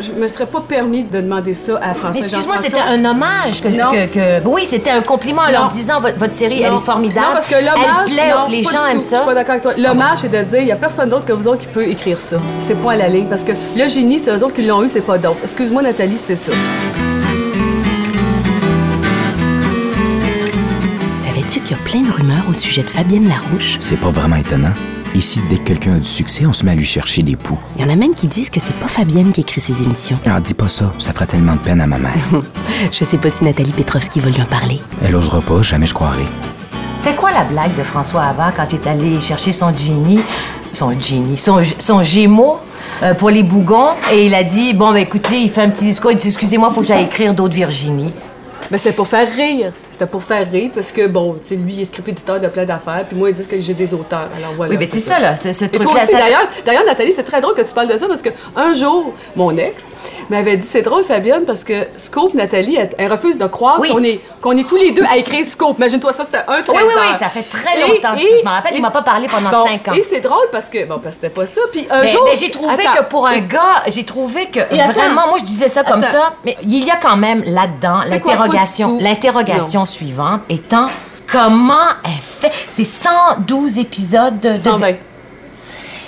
je me serais pas permis de demander ça à François excuse-moi, c'était un hommage que, que- que- Oui, c'était un compliment en leur disant votre, votre série, elle est formidable. Non, parce que l'hommage, Elle plaît, non, les pas gens aiment tout. Je ça. suis pas d'accord avec toi. L'hommage, c'est de dire, il y a personne d'autre que vous autres qui peut écrire ça. C'est point à la ligne. Parce que le génie, c'est eux autres qui l'ont eu, c'est pas d'autres. Excuse-moi, Nathalie, c'est ça. Savais-tu qu'il y a plein de rumeurs au sujet de Fabienne Larouche? C'est pas vraiment étonnant. Ici, dès que quelqu'un a du succès, on se met à lui chercher des poux. Il y en a même qui disent que c'est pas Fabienne qui écrit ses émissions. Ah, dis pas ça, ça fera tellement de peine à ma mère. Je sais pas si Nathalie Petrovski va lui en parler. Elle osera pas, jamais je croirai. C'était quoi la blague de François avant quand il est allé chercher son genie, son genie, son, son gémeaux euh, pour les bougons et il a dit bon ben écoutez, il fait un petit discours, il dit excusez-moi, faut que j'aille écrire d'autres Virginie. Mais c'était pour faire rire. C'était pour faire rire parce que, bon, tu sais, lui, il est script éditeur de plein d'affaires, puis moi, ils disent que j'ai des auteurs. Alors voilà. Oui, mais c'est ça là, ce, truc-là. ça- d'ailleurs, d'ailleurs, Nathalie, c'est très drôle que tu parles de ça parce que un jour, mon ex m'avait dit c'est drôle, Fabienne, parce que Scope, Nathalie, elle, elle refuse de croire Oui. qu'on est, qu'on est tous les deux à écrire Scope. Imagine-toi ça, c'était un Oui, oui, oui, ça fait très longtemps et-. Je me rappelle, il et- m'a pas parlé pendant Bon, cinq ans. Et c'est drôle parce que, bon, parce que c'était pas ça. Puis un Mais, jour. mais j'ai trouvé Attends. que pour un gars, j'ai trouvé que attends. vraiment, moi je disais ça comme Attends. ça, mais il y a quand même là-dedans quoi, l'interrogation, suivante étant comment elle fait ces 112 épisodes de, de- 120.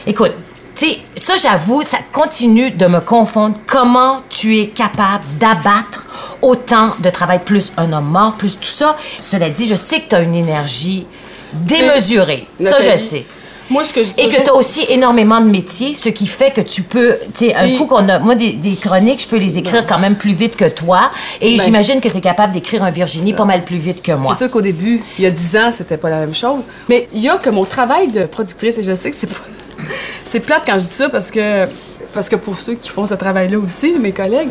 Écoute, Tu sais, ça, j'avoue, ça continue de me confondre. Comment tu es capable d'abattre autant de travail, plus un homme mort, plus tout ça. Cela dit, je sais que tu as une énergie démesurée. Ça, je sais. Moi, ce que je dis Et que tu as aussi énormément de métiers, ce qui fait que tu peux, tu sais, un Et- coup qu'on a, moi, des, des chroniques, je peux les écrire quand même plus vite que toi. Et Ben. j'imagine que tu es capable d'écrire un Virginie pas mal plus vite que moi. C'est sûr qu'au début, il y a 10 ans, c'était pas la même chose. Mais il y a que mon travail de productrice, et je sais que c'est pas... c'est plate quand je dis ça parce que, parce que pour ceux qui font ce travail-là aussi, mes collègues,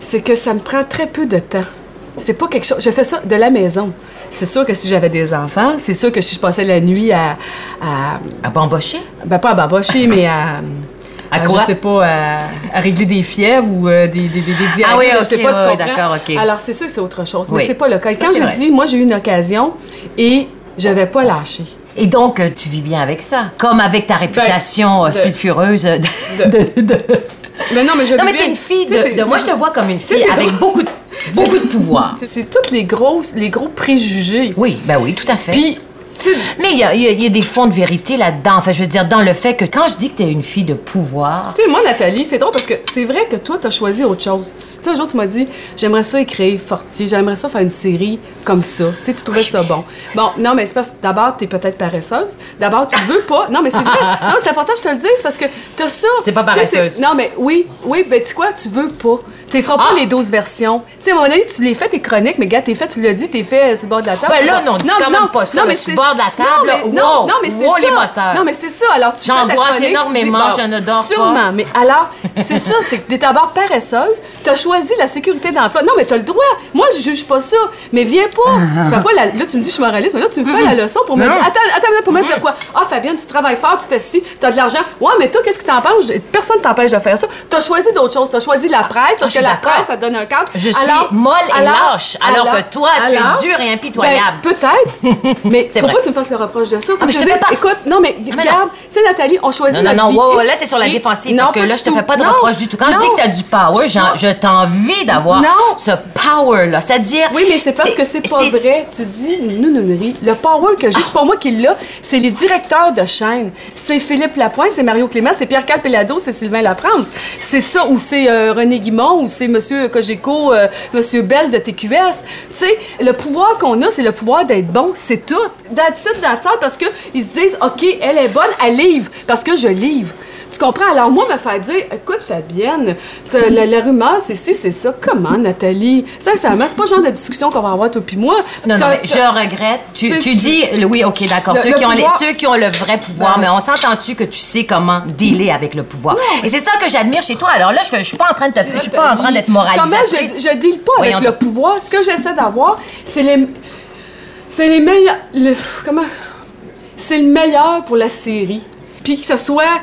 c'est que ça me prend très peu de temps. C'est pas quelque chose. Je fais ça de la maison. C'est sûr que si j'avais des enfants, c'est sûr que si je passais la nuit à. à À bambocher? ben, pas à babocher, mais à. À quoi? Je sais pas, à, à régler des fièvres ou euh, des, des, des, des diarrhées, Ah oui, je sais pas, tu ouais, comprends? d'accord, ok. Alors, c'est sûr que c'est autre chose, mais Oui. c'est pas le cas. Et quand je vrai. dis, moi, j'ai eu une occasion et je vais pas lâcher. Et donc, euh, tu vis bien avec ça? Comme avec ta réputation euh, Ben, de- sulfureuse. de- de- de- de- Mais non, mais je Non, mais t'es une fille Tu de, de- Moi, je te vois comme une tu fille avec beaucoup de, beaucoup de pouvoir. C'est- tous les gros, les gros préjugés. Oui, ben oui, tout à fait. Puis, Mais il y a, il y a- il y a des fonds de vérité là-dedans. Enfin, je veux dire, dans le fait que quand je dis que t'es une fille de pouvoir, Tu sais, moi, Nathalie, c'est drôle parce que c'est vrai que toi, tu as choisi autre chose. Tu sais, un jour, tu m'as dit, j'aimerais ça écrire Fortier, j'aimerais ça faire une série comme ça. Tu sais, tu trouvais ça bon. Bon, non, mais c'est parce que d'abord, tu es peut-être paresseuse. D'abord, tu veux pas. Non, mais c'est vrai. Non, c'est important que je te le dise parce que tu as ça. C'est pas paresseuse. c'est- Non, mais oui, oui, ben, tu sais quoi, tu veux pas. Tu feras pas Ah! les 12 versions. Tu sais, à un moment donné, tu les fais, tes chroniques, mais gars, t'es fait, tu l'as dit, t'es fait euh, sur le bord de la table. Ben là, non, dis quand même pas ça, là, mais c'est- bord de la table, Non, mais, non, Wow, non, mais c'est wow, ça. les moteurs. Non, mais c'est ça. Alors, tu J'angoisse chronique, tu dis, énormément, bon, je ne dors pas. Sûrement, mais alors, c'est ça, c'est que t'es d'abord paresseuse, t'as choisi la sécurité d'emploi. Non, mais t'as le droit. Moi, je juge pas ça. Mais viens pas. tu fais pas la... Là, tu me dis, je suis moraliste, mais là, tu me fais la leçon pour me dire, attends, pour me dire quoi? Ah, Fabienne, tu travailles fort, tu fais ci, t'as de l'argent. Ouais, mais toi, qu'est-ce qui t'empêche? Personne t'empêche de faire ça. T'as choisi d'autres choses. T'as choisi la presse, parce je que la presse, ça donne un cadre. Je suis molle et lâche, alors que toi, tu es dure et impitoyable. Ben, peut-être. Mais C'est faut vrai. pas que tu me fasses le reproche de ça? Faut Ah, que je te fais pas. écoute, non, mais mais regarde, tu sais, Nathalie, on choisit Non, non, notre non, vie. là, t'es sur la défensive non, parce que là, je te fais pas de reproche du tout. Quand je dis que t'as du power, je t'envie d'avoir ce power-là. C'est-à-dire. Oui, mais c'est parce que c'est pas vrai. Tu dis une nounounerie. Le power que j'ai, c'est pas moi qui l'a, c'est les directeurs de chaîne. C'est Philippe Lapointe, c'est Mario Clément, c'est Pierre Calpelado, c'est Sylvain Lafrance. C'est ça, ou c'est euh, René Guimond, ou c'est Monsieur Cogeco, euh, Monsieur Bell de TQS. Tu sais, le pouvoir qu'on a, c'est le pouvoir d'être bon, c'est tout. That's it, that's all, parce qu'ils se disent, OK, elle est bonne, elle livre, parce que je livre. Tu comprends? Alors, moi, me faire dire, écoute, Fabienne, la, la rumeur, c'est ci, c'est ça. Comment, Nathalie? Sincèrement, c'est pas le genre de discussion qu'on va avoir, toi puis moi. Non, non, je regrette. Tu, Tu dis, le- oui, OK, d'accord. Ceux, le qui ont les- ceux qui ont le vrai pouvoir, mais on s'entend-tu que tu sais comment dealer avec le pouvoir? Et c'est ça que j'admire chez toi. Alors là, je, je suis pas en train de te, je suis pas en train d'être Comment moralisatrice. je, je deal pas avec le pouvoir? Ce que j'essaie d'avoir, c'est les. C'est les meilleurs. le- comment? C'est le meilleur pour la série. Puis que ce soit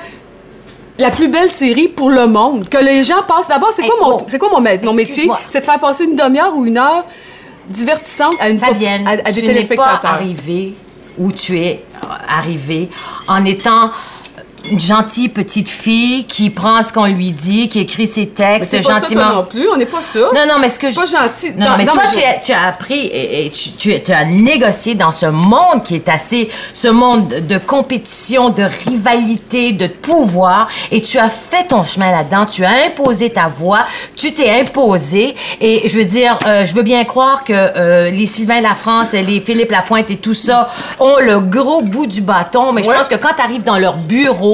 la plus belle série pour le monde. Que les gens passent. D'abord, c'est Hey, quoi mon, oh. c'est quoi mon, mon métier? C'est de faire passer une demi-heure ou une heure divertissante à, une Fabienne, à, à des tu pas téléspectateurs. arrivée où tu es euh, arrivée en étant une gentille petite fille qui prend ce qu'on lui dit, qui écrit ses Mais textes C'est pas ça, gentiment. toi non plus. On n'est pas ça. Non, non, mais ce que je... Pas gentil. Non, non, Non, mais non, toi, mais tu, as, tu as appris et, et tu, tu- tu as négocié dans ce monde qui est assez... Ce monde de compétition, de rivalité, de pouvoir, et tu as fait ton chemin là-dedans, tu as imposé ta voix, tu t'es imposé, et je veux dire, euh, je veux bien croire que euh, les Sylvain Lafrance, les Philippe Lapointe et tout ça ont le gros bout du bâton, mais je pense que quand tu arrives dans leur bureau,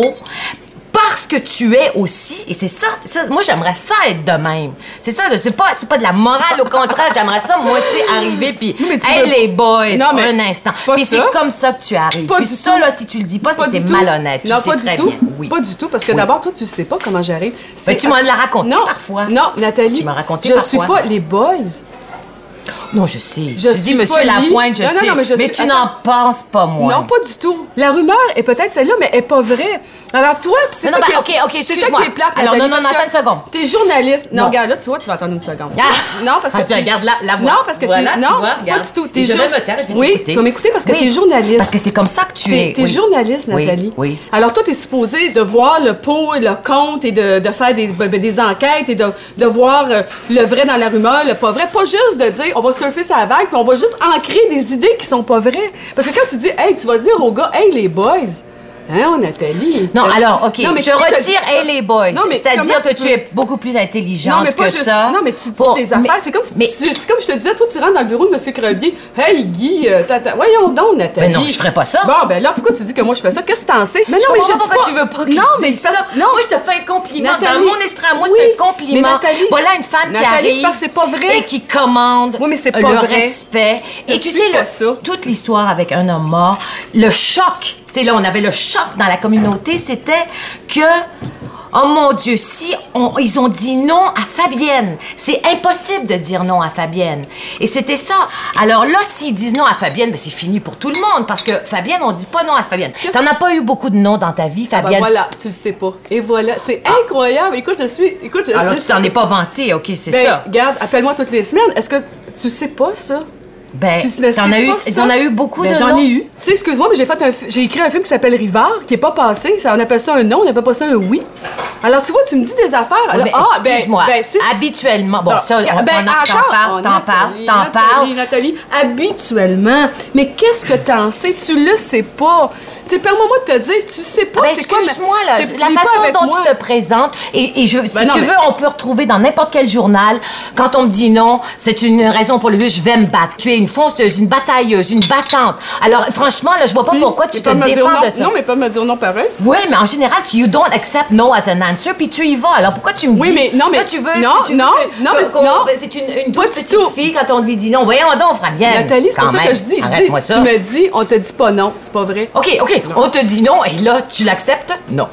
parce que tu es aussi, et c'est ça, ça, moi j'aimerais ça être de même. C'est ça, c'est pas, c'est pas de la morale, au contraire, j'aimerais ça, moi, tu sais, arriver, puis, tu hey veux- les boys, Non, mais un instant. c'est pas Puis c'est comme ça que tu arrives. Pas puis du ça, tout. là, si tu le dis pas, c'est du tout. malhonnête. Tu Non, sais pas très du tout. bien. Oui. Pas du tout, parce que Oui. d'abord, toi, tu sais pas comment j'arrive. Mais C'est- tu m'en l'as raconté non, parfois. Non, Nathalie. Tu m'as raconté je parfois. suis pas les boys. Non, je sais. Je tu dis, monsieur polie. Lapointe, je Non, non, sais. non, mais je suis- tu n'en penses pas, moi. Non, pas du tout. La rumeur est peut-être celle-là, mais elle est pas vraie. Alors toi, pis c'est Non, ça non, qui ben, est- ok, ok, c'est ça qui est plate. Alors, non, non, non, attends une seconde. T'es journaliste. Non, Non. regarde, là, tu vois, tu vas attendre une seconde. Ah! Non, parce que Ah, tiens, t'es- regarde, la- la voix. Non, parce que Voilà, tu non, vois, pas du tout. T'es je jour- vais me taire, je vais Oui, tu vas m'écouter parce que t'es journaliste. Parce que c'est comme ça que tu es. t'es journaliste, Nathalie. oui. Alors, toi, t'es supposé de voir le pot et le compte et de, faire des, ben, des enquêtes et de, de voir euh, le vrai dans la rumeur, le pas vrai. Pas juste de dire, on va surfer sa vague puis on va juste ancrer des idées qui sont pas vraies. Parce que quand tu dis, hey, tu vas dire aux gars, hey, les boys, Hein, Nathalie? Non, Euh, alors, OK, non, mais je retire? Hey les boys. Mais C'est-à-dire que tu peux- es beaucoup plus intelligente Non, mais pas que juste. ça. Non, mais tu dis pour- des mais- affaires. C'est comme, si mais- tu- comme je te disais, toi, tu rentres dans le bureau de M. Crevier. Hey, Guy, euh, tata. Voyons donc, Nathalie. Mais non, je ferais pas ça. Bon, ben là, pourquoi tu dis que moi, je fais ça? Qu'est-ce que t'en sais? Mais Je non, mais comprends je pas pourquoi tu veux pas que Non, je mais ça. Non, Moi, je te fais un compliment. Nathalie, Dans mon esprit à moi, oui, c'est un compliment. mais Nathalie- voilà une femme qui arrive c'est pas vrai. et qui commande Oui, mais c'est pas le respect. Je et tu sais, toute l'histoire avec un homme mort, le choc. Sais, là, on avait le choc dans la communauté, c'était que... Oh mon Dieu, si on- ils ont dit non à Fabienne, c'est impossible de dire non à Fabienne. Et c'était ça. Alors là, s'ils disent non à Fabienne, ben c'est fini pour tout le monde parce que Fabienne, on dit pas non à Fabienne. T'en as pas eu beaucoup de noms dans ta vie, Ah, ben Fabienne? voilà, tu le sais pas. Et voilà, c'est incroyable. Écoute, je suis. Écoute, je, Alors je- tu t'en es pas vanté, ok, c'est Ben, ça. Regarde, appelle-moi toutes les semaines. Est-ce que tu sais pas ça? Ben, t'en sais as eu, t'en as eu beaucoup Ben, de J'en ai eu. Tu sais, excuse-moi, mais j'ai fait j'ai écrit un film qui s'appelle Rivard, qui est pas passé. Ça, on appelle ça un non, on appelle pas ça un oui. Alors, tu vois, tu me dis des affaires. Oui, Alors, ah, ben, excuse-moi. ben, habituellement, bon, Non, ça, on, ben, on en- t'en oh, t'en parles, Nathalie, t'en Nathalie, parles. Nathalie, habituellement. Mais qu'est-ce que t'en sais? Tu le sais pas. Tu sais, permets-moi de te dire, tu sais pas Ben, c'est quoi. mais- excuse-moi, là, la façon dont moi. tu te présentes, et, et je, si non, tu veux, on peut retrouver dans n'importe quel journal, quand on me dit non, c'est une raison pour lequel je vais me battre. Tu une fonceuse, une batailleuse, une battante. Alors, franchement, là, je vois pas pourquoi tu tu te défends non. de ça. Non, mais pas me dire non pareil. Oui, mais en général, tu you don't accept no as an answer, puis tu y vas. Alors pourquoi tu me Oui, dis? mais- non, mais- tu veux, non, tu veux non, que- non, que- mais- non. c'est une, une douce petite tout. fille quand on lui dit non. Voyons donc, Fabienne. Nathalie, c'est pas ça que je dis. Je dis, tu me dis, on te dit pas non. C'est pas vrai. OK, OK, on te dit non et là, tu l'acceptes? Non.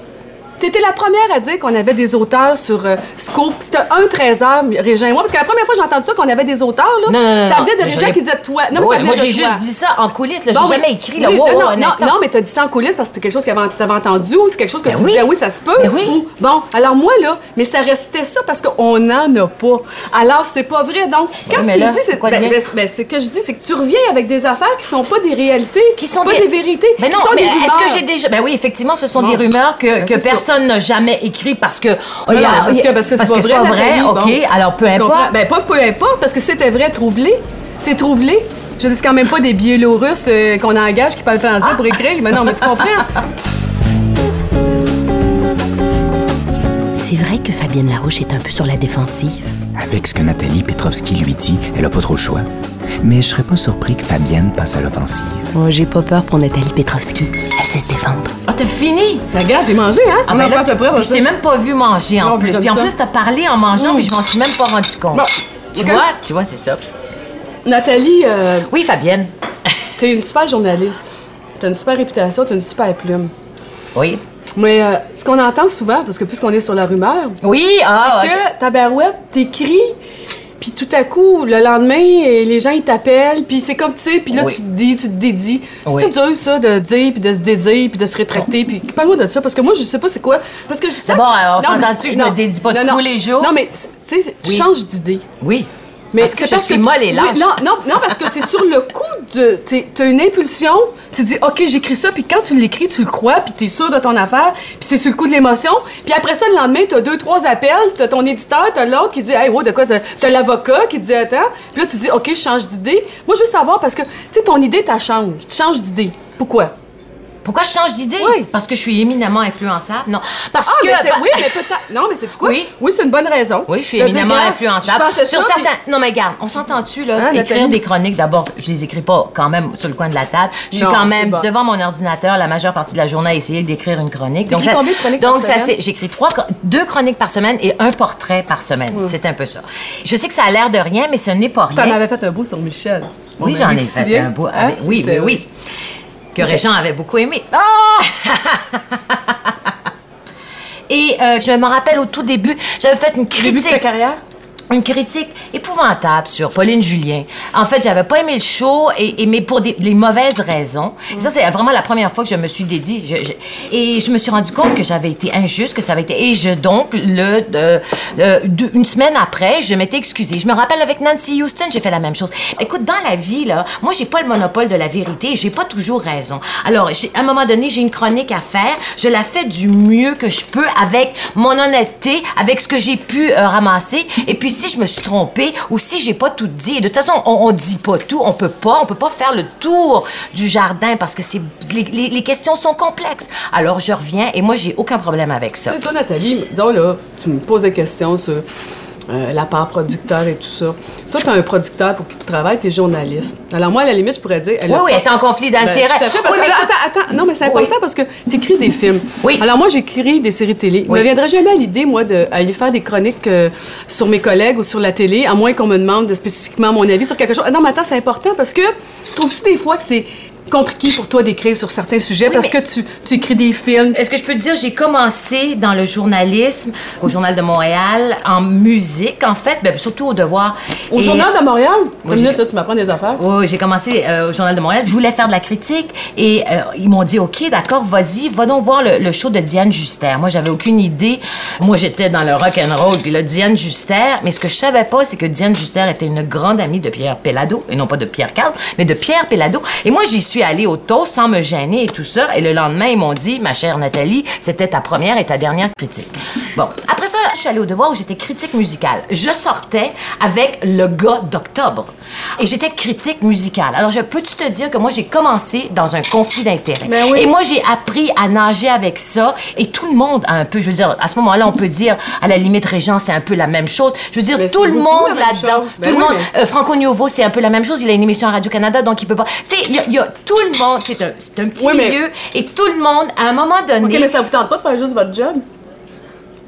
T'étais la première à dire qu'on avait des auteurs sur euh, Scoop. C'était un 13h, Régin et moi. Parce que la première fois que j'ai entendu ça, qu'on avait des auteurs, là, Non, non, non, ça non. venait de Régin qui disait toi. Non, mais Ouais, ça venait moi, j'ai juste dit ça en coulisses. Bon, j'ai oui. jamais écrit. Là, Oui, wow, non, wow, non, non, non, mais t'as dit ça en coulisses parce que c'était quelque chose que t'avais avais entendu ou c'est quelque chose que Ben tu oui. disais oui, ça se peut. Ben oui. Ou- bon, alors moi, là, mais ça restait ça parce qu'on n'en a pas. Alors, c'est pas vrai. Donc, quand Oui, tu là, me dis, c'est ben, ben, ben, ce que je dis, c'est que tu reviens avec des affaires qui sont pas des réalités, Qui sont pas des, vérités, Mais non, sont mais des est-ce que j'ai déjà. Ben oui, effectivement, ce sont Bon. des rumeurs que, Ben, ça. Personne n'a jamais écrit parce que. oh, Non, a- parce que parce que c'est pas vrai, Nathalie. OK, Bon. alors peu Tu importe. Ben pas peu importe parce que c'était vrai, trouve-les. C'est trouve-les. Je dis c'est quand même pas des biélorusses euh, qu'on engage qui parlent français pour écrire. Mais non, mais tu comprends? C'est vrai que Fabienne Larouche est un peu sur la défensive. Avec ce que Nathalie Petrovski lui dit, elle a pas trop le choix. Mais je serais pas surpris que Fabienne passe à l'offensive. Oh, j'ai pas peur pour Nathalie Petrovski. Elle sait se défendre. Ah, t'as fini? Regarde, j'ai mangé, hein? Ah, ben en là, tu- près, je t'ai même pas vu manger en Non, plus. Puis en ça. plus, t'as parlé en mangeant, Mm. puis je m'en suis même pas rendu compte. Bon, Tu vois? Tu vois, c'est ça. Nathalie, euh, Oui, Fabienne. t'es une super journaliste. T'as une super réputation, t'as une super plume. Oui. Mais euh, ce qu'on entend souvent, parce que puisqu'on est sur la rumeur, Oui, ah, c'est que ta barouette, t'écris, puis tout à coup, le lendemain, les gens, ils t'appellent, puis c'est comme tu sais, puis là, Oui. tu te dis, tu te dédies. Oui. C'est dur, ça, de dire, puis de se dédier, puis de se rétracter, puis parle-moi de ça, parce que moi, je sais pas c'est quoi. Parce que je sais. Alors, on s'entend-tu que je me dédie pas non, non. tous les jours? Non, mais, tu sais, tu Oui. changes d'idée. Oui. Mais Parce que c'est je suis molle et oui, lâche. non, non, non, parce que c'est sur le coup de. t'es- T'as une impulsion, tu dis, OK, j'écris ça, puis quand tu l'écris, tu le crois, puis t'es sûr de ton affaire, puis c'est sur le coup de l'émotion. Puis après ça, le lendemain, t'as deux, trois appels, t'as ton éditeur, t'as l'autre qui dit, hey, wow, de quoi, t'as t'as l'avocat qui dit, attends. Puis là, tu dis, OK, je change d'idée. Moi, je veux savoir, parce que, tu sais, ton idée, t'as change. Tu changes d'idée. Pourquoi? Pourquoi je change d'idée? Oui. Parce que je suis éminemment influençable? Non. Parce Ah, que. mais oui, mais peut-être. Non, mais c'est quoi? Oui. Oui, c'est une bonne raison. Oui, je suis dire, éminemment influençable. Je sur ça, certains. puis- Non, mais regarde, on s'entend-tu, là? Hein, écrire des chroniques, d'abord, je les écris pas quand même sur le coin de la table. Je suis Non, quand même bon. devant mon ordinateur la majeure partie de la journée à essayer d'écrire une chronique. Ça- combien de chroniques donc par ça, semaine? J'écris trois, deux chroniques par semaine et un portrait par semaine. C'est un peu ça. Je sais que ça a l'air de rien, mais ce n'est pas T'en rien. avais fait un beau sur Michel. Oui, j'en ai fait un beau. Hein? Oui, oui, oui. Que Régent avait beaucoup aimé. Ah! Et euh, je me rappelle au tout début, j'avais fait une Début de ta critique. carrière? Une critique épouvantable sur Pauline Julien. En fait, j'avais pas aimé le show, et, et- mais pour des, les mauvaises raisons. Et ça, c'est vraiment la première fois que je me suis dédiée. Je- je- et je me suis rendu compte que j'avais été injuste, que ça avait été... Et je, donc, le, une semaine après, je m'étais excusée. Je me rappelle avec Nancy Houston, j'ai fait la même chose. Écoute, dans la vie, là, moi, j'ai pas le monopole de la vérité j'ai pas toujours raison. Alors, à un moment donné, j'ai une chronique à faire. Je la fais du mieux que je peux avec mon honnêteté, avec ce que j'ai pu euh, ramasser. Et puis, si je me suis trompée ou si j'ai pas tout dit. De toute façon, on, on dit pas tout. On peut pas. On peut pas faire le tour du jardin parce que c'est les, questions sont complexes. Alors je reviens et moi j'ai aucun problème avec ça. Toi, Nathalie, disons là, tu me poses des questions sur euh, la part producteur et tout ça. Toi, tu as un producteur pour qui tu travailles, tu es journaliste. Alors, moi, à la limite, je pourrais dire. elle Oui, oui, elle est en conflit Ben, d'intérêts. tout à fait, parce Oui, que- mais écoute- attends, attends, non, mais c'est important Oui. parce que tu écris des films. Oui. Alors, moi, j'écris des séries télé. Il Oui. me viendrait jamais à l'idée, moi, d'aller faire des chroniques euh, sur mes collègues ou sur la télé, à moins qu'on me demande de spécifiquement mon avis sur quelque chose. Ah, Non, mais attends, c'est important parce que tu trouves-tu des fois que c'est compliqué pour toi d'écrire sur certains sujets parce que tu, tu écris des films? Est-ce que je peux te dire, j'ai commencé dans le journalisme au Journal de Montréal, en musique, en fait, ben, surtout au devoir. Au Et- Journal de Montréal? J'ai- minute, tu m'apprends des affaires. Oui, oui, j'ai commencé euh, au Journal de Montréal. Je voulais faire de la critique et euh, ils m'ont dit OK, d'accord, vas-y, va donc voir le, le show de Diane Juster. Moi, j'avais aucune idée. Moi, j'étais dans le rock and roll puis là Diane Juster, mais ce que je savais pas, c'est que Diane Juster était une grande amie de Pierre Pellado et non pas de Pierre Carl, mais de Pierre Pellado. Et moi, j'y suis allée au toast sans me gêner et tout ça. Et le lendemain, ils m'ont dit, ma chère Nathalie, c'était ta première et ta dernière critique. Bon, après ça, je suis allée au devoir où j'étais critique musicale. Je sortais avec le gars d'octobre et j'étais critique musicale. Alors, je peux-tu te dire que moi, j'ai commencé dans un conflit d'intérêts? Ben oui. Et moi, j'ai appris à nager avec ça et tout le monde a un peu, je veux dire, à ce moment-là, on peut dire, à la limite, Régent, c'est un peu la même chose. Je veux dire, Ben, tout c'est le monde là-dedans. Ben tout le oui, monde, mais- euh, Franco Nuovo, c'est un peu la même chose. Il a une émission à Radio-Canada, donc il peut pas. Tu sais, il y, a- il y a tout le monde. C'est un, un petit Oui, mais- milieu. Et tout le monde, à un moment donné. OK, mais ça vous tente pas de faire juste votre job?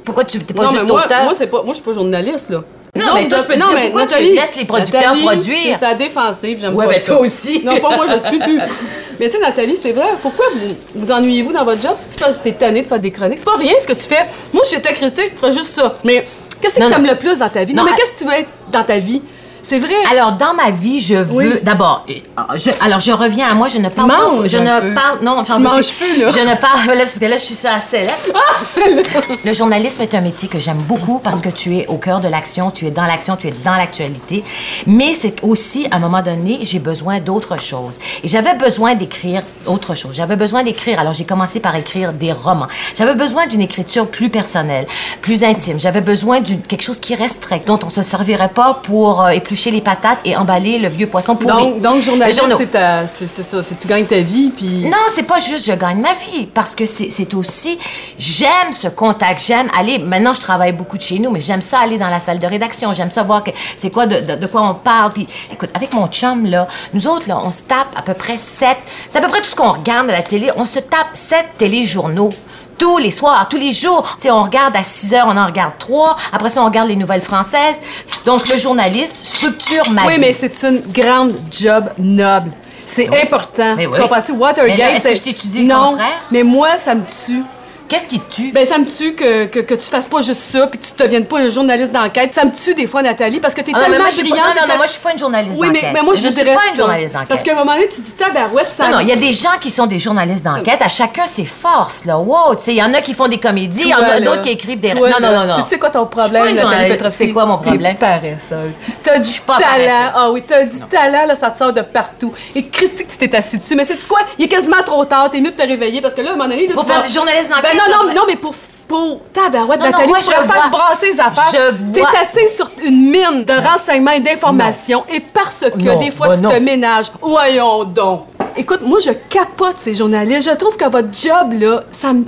Pourquoi tu n'es pas non, juste mais moi, auteur? moi, c'est pas, moi, je suis pas journaliste, là. Non, mais ça, je peux te dire, pourquoi tu laisses les producteurs Nathalie, produire? C'est défensive, j'aime Ouais, pas ben, ça. toi aussi. Non, pas moi, je suis plus. Mais tu sais, Nathalie, c'est vrai. Pourquoi vous vous ennuyez-vous dans votre job si tu passes, t'es tannée de faire des chroniques? C'est pas rien ce que tu fais. Moi, si j'étais critique, je ferais juste ça. Mais qu'est-ce que tu aimes le plus dans ta vie? Non, Non, mais à- qu'est-ce que tu veux être dans ta vie? C'est vrai. Alors, dans ma vie, je veux. Oui. D'abord, euh, je- alors, je reviens à moi, je ne parle Mange pas. Je ne peu. parle. Non, j'en manges plus, là. Je ne parle. Là, parce que là, je suis sur la sellette. Le journalisme est un métier que j'aime beaucoup parce que tu es au cœur de l'action, tu es dans l'action, tu es dans l'actualité. Mais c'est aussi, à un moment donné, j'ai besoin d'autre chose. Et j'avais besoin d'écrire autre chose. J'avais besoin d'écrire. Alors, j'ai commencé par écrire des romans. J'avais besoin d'une écriture plus personnelle, plus intime. J'avais besoin d'une quelque chose qui resterait, dont on se servirait pas pour euh, éplucher les patates et emballer le vieux poisson pourri. donc, donc, journaliste, journaux. c'est ça. C'est tu gagnes ta vie, puis. Non, c'est pas juste je gagne ma vie, parce que c'est aussi, j'aime ce contact, j'aime aller, maintenant je travaille beaucoup de chez nous, mais j'aime ça aller dans la salle de rédaction, j'aime ça voir que c'est quoi, de, de- de quoi on parle, puis écoute, avec mon chum, là, nous autres, là, on se tape à peu près sept, c'est à peu près tout ce qu'on regarde à la télé, on se tape sept téléjournaux. Tous les soirs, tous les jours. Tu sais, on regarde à 6 heures, on en regarde 3. Après ça, on regarde les nouvelles françaises. Donc, le journaliste structure ma Oui, vie. mais c'est une grande job noble. C'est important. Mais tu oui. comprends-tu? Watergate. Est-ce que je t'étudie le Non, contraire? mais moi, ça me tue. Qu'est-ce qui te tue? Ben, ça me tue que, que, que tu fasses pas juste ça, puis que tu deviennes pas un journaliste d'enquête. Ça me tue des fois, Nathalie, parce que t'es Ah non, mais tellement moi, je suis pas- brillante. non, non, non, moi, je suis pas une journaliste Oui, mais, d'enquête. mais moi, je, Je suis dirais pas une ça. journaliste d'enquête. Parce qu'à un moment donné, tu dis tabarouette, ça. Non, non, il y a des gens qui sont des journalistes d'enquête. À chacun ses forces, là. Wow, tu sais, il y en a qui font des comédies, il y en a d'autres qui écrivent des... toi, non, non, non, non. Tu sais quoi ton Je suis problème, pas une Nathalie? C'est quoi mon T'es problème? paresseuse. T'as du pas talent. paresseuse. Ah oui, t'as du talent, là, ça te sort de partout. Et Christy, tu t'es assis dessus. Mais sais-tu quoi? Il est quasiment trop tard. T'es mieux de te réveiller parce que là, à un moment donné, là, Pour tu faire vas- du journalisme d'enquête, non, non, non, mais pour. Pour tabarouette, Non, non, Nathalie, moi, tu faire vois- brasser les affaires. Je T'es assis sur une mine de renseignements et d'informations et parce que Non, des fois tu te ménages. Voyons donc. Écoute, moi, je capote ces journalistes. Je trouve que votre job, là, ça me.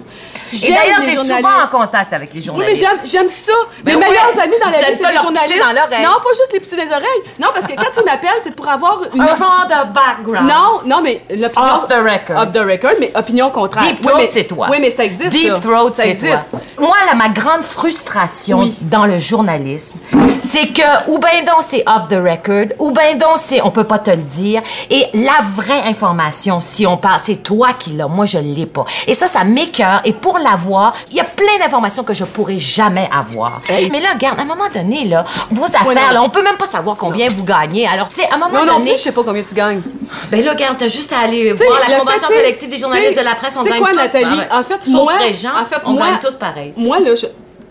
Et d'ailleurs, les t'es souvent journalistes. en contact avec les Oui, mais journalistes. j'aime, ça. Mes Ben meilleurs ouais. amis dans la vie, c'est les journalistes. dans. Non, pas juste les pisser des oreilles. Non, parce que quand ils m'appellent, c'est pour avoir une. Un genre de background. Non, non, mais l'opinion. Off the record. Off the record, mais opinion contraire. Deep Oui, Throat, mais- c'est toi. Oui, mais ça existe. Deep ça. Throat, ça c'est existe. toi. Moi, là, ma grande frustration Oui. dans le journalisme, c'est que ou ben donc c'est off the record, ou ben donc c'est on peut pas te le dire. Et la vraie information, si on parle, c'est toi qui l'as. Moi, je l'ai pas. Et ça, ça m'écœure. Et pour l'avoir, il y a plein d'informations que je pourrais jamais avoir. Hey. Mais là, regarde, à un moment donné, là, vos Ouais, affaires, non. là, on peut même pas savoir combien vous gagnez. Alors, tu sais, à un moment Non, non, donné, plus, je sais pas combien tu gagnes. ben là, regarde, t'as juste à aller T'sais, voir la convention collective des journalistes de la presse. On gagne quoi, tous- Nathalie? Ouais. En fait, Sauf moi, en fait, on moi, gagne tous pareil. Moi, là, je.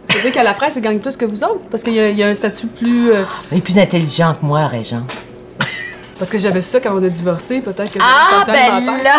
Ça veut dire qu'à la presse, ils gagnent plus que vous autres. Parce qu'il y, a- il y a un statut plus. euh, Il est plus intelligent que moi, Régent. Parce que j'avais ça quand on a divorcé, peut-être que. Ah, ben là!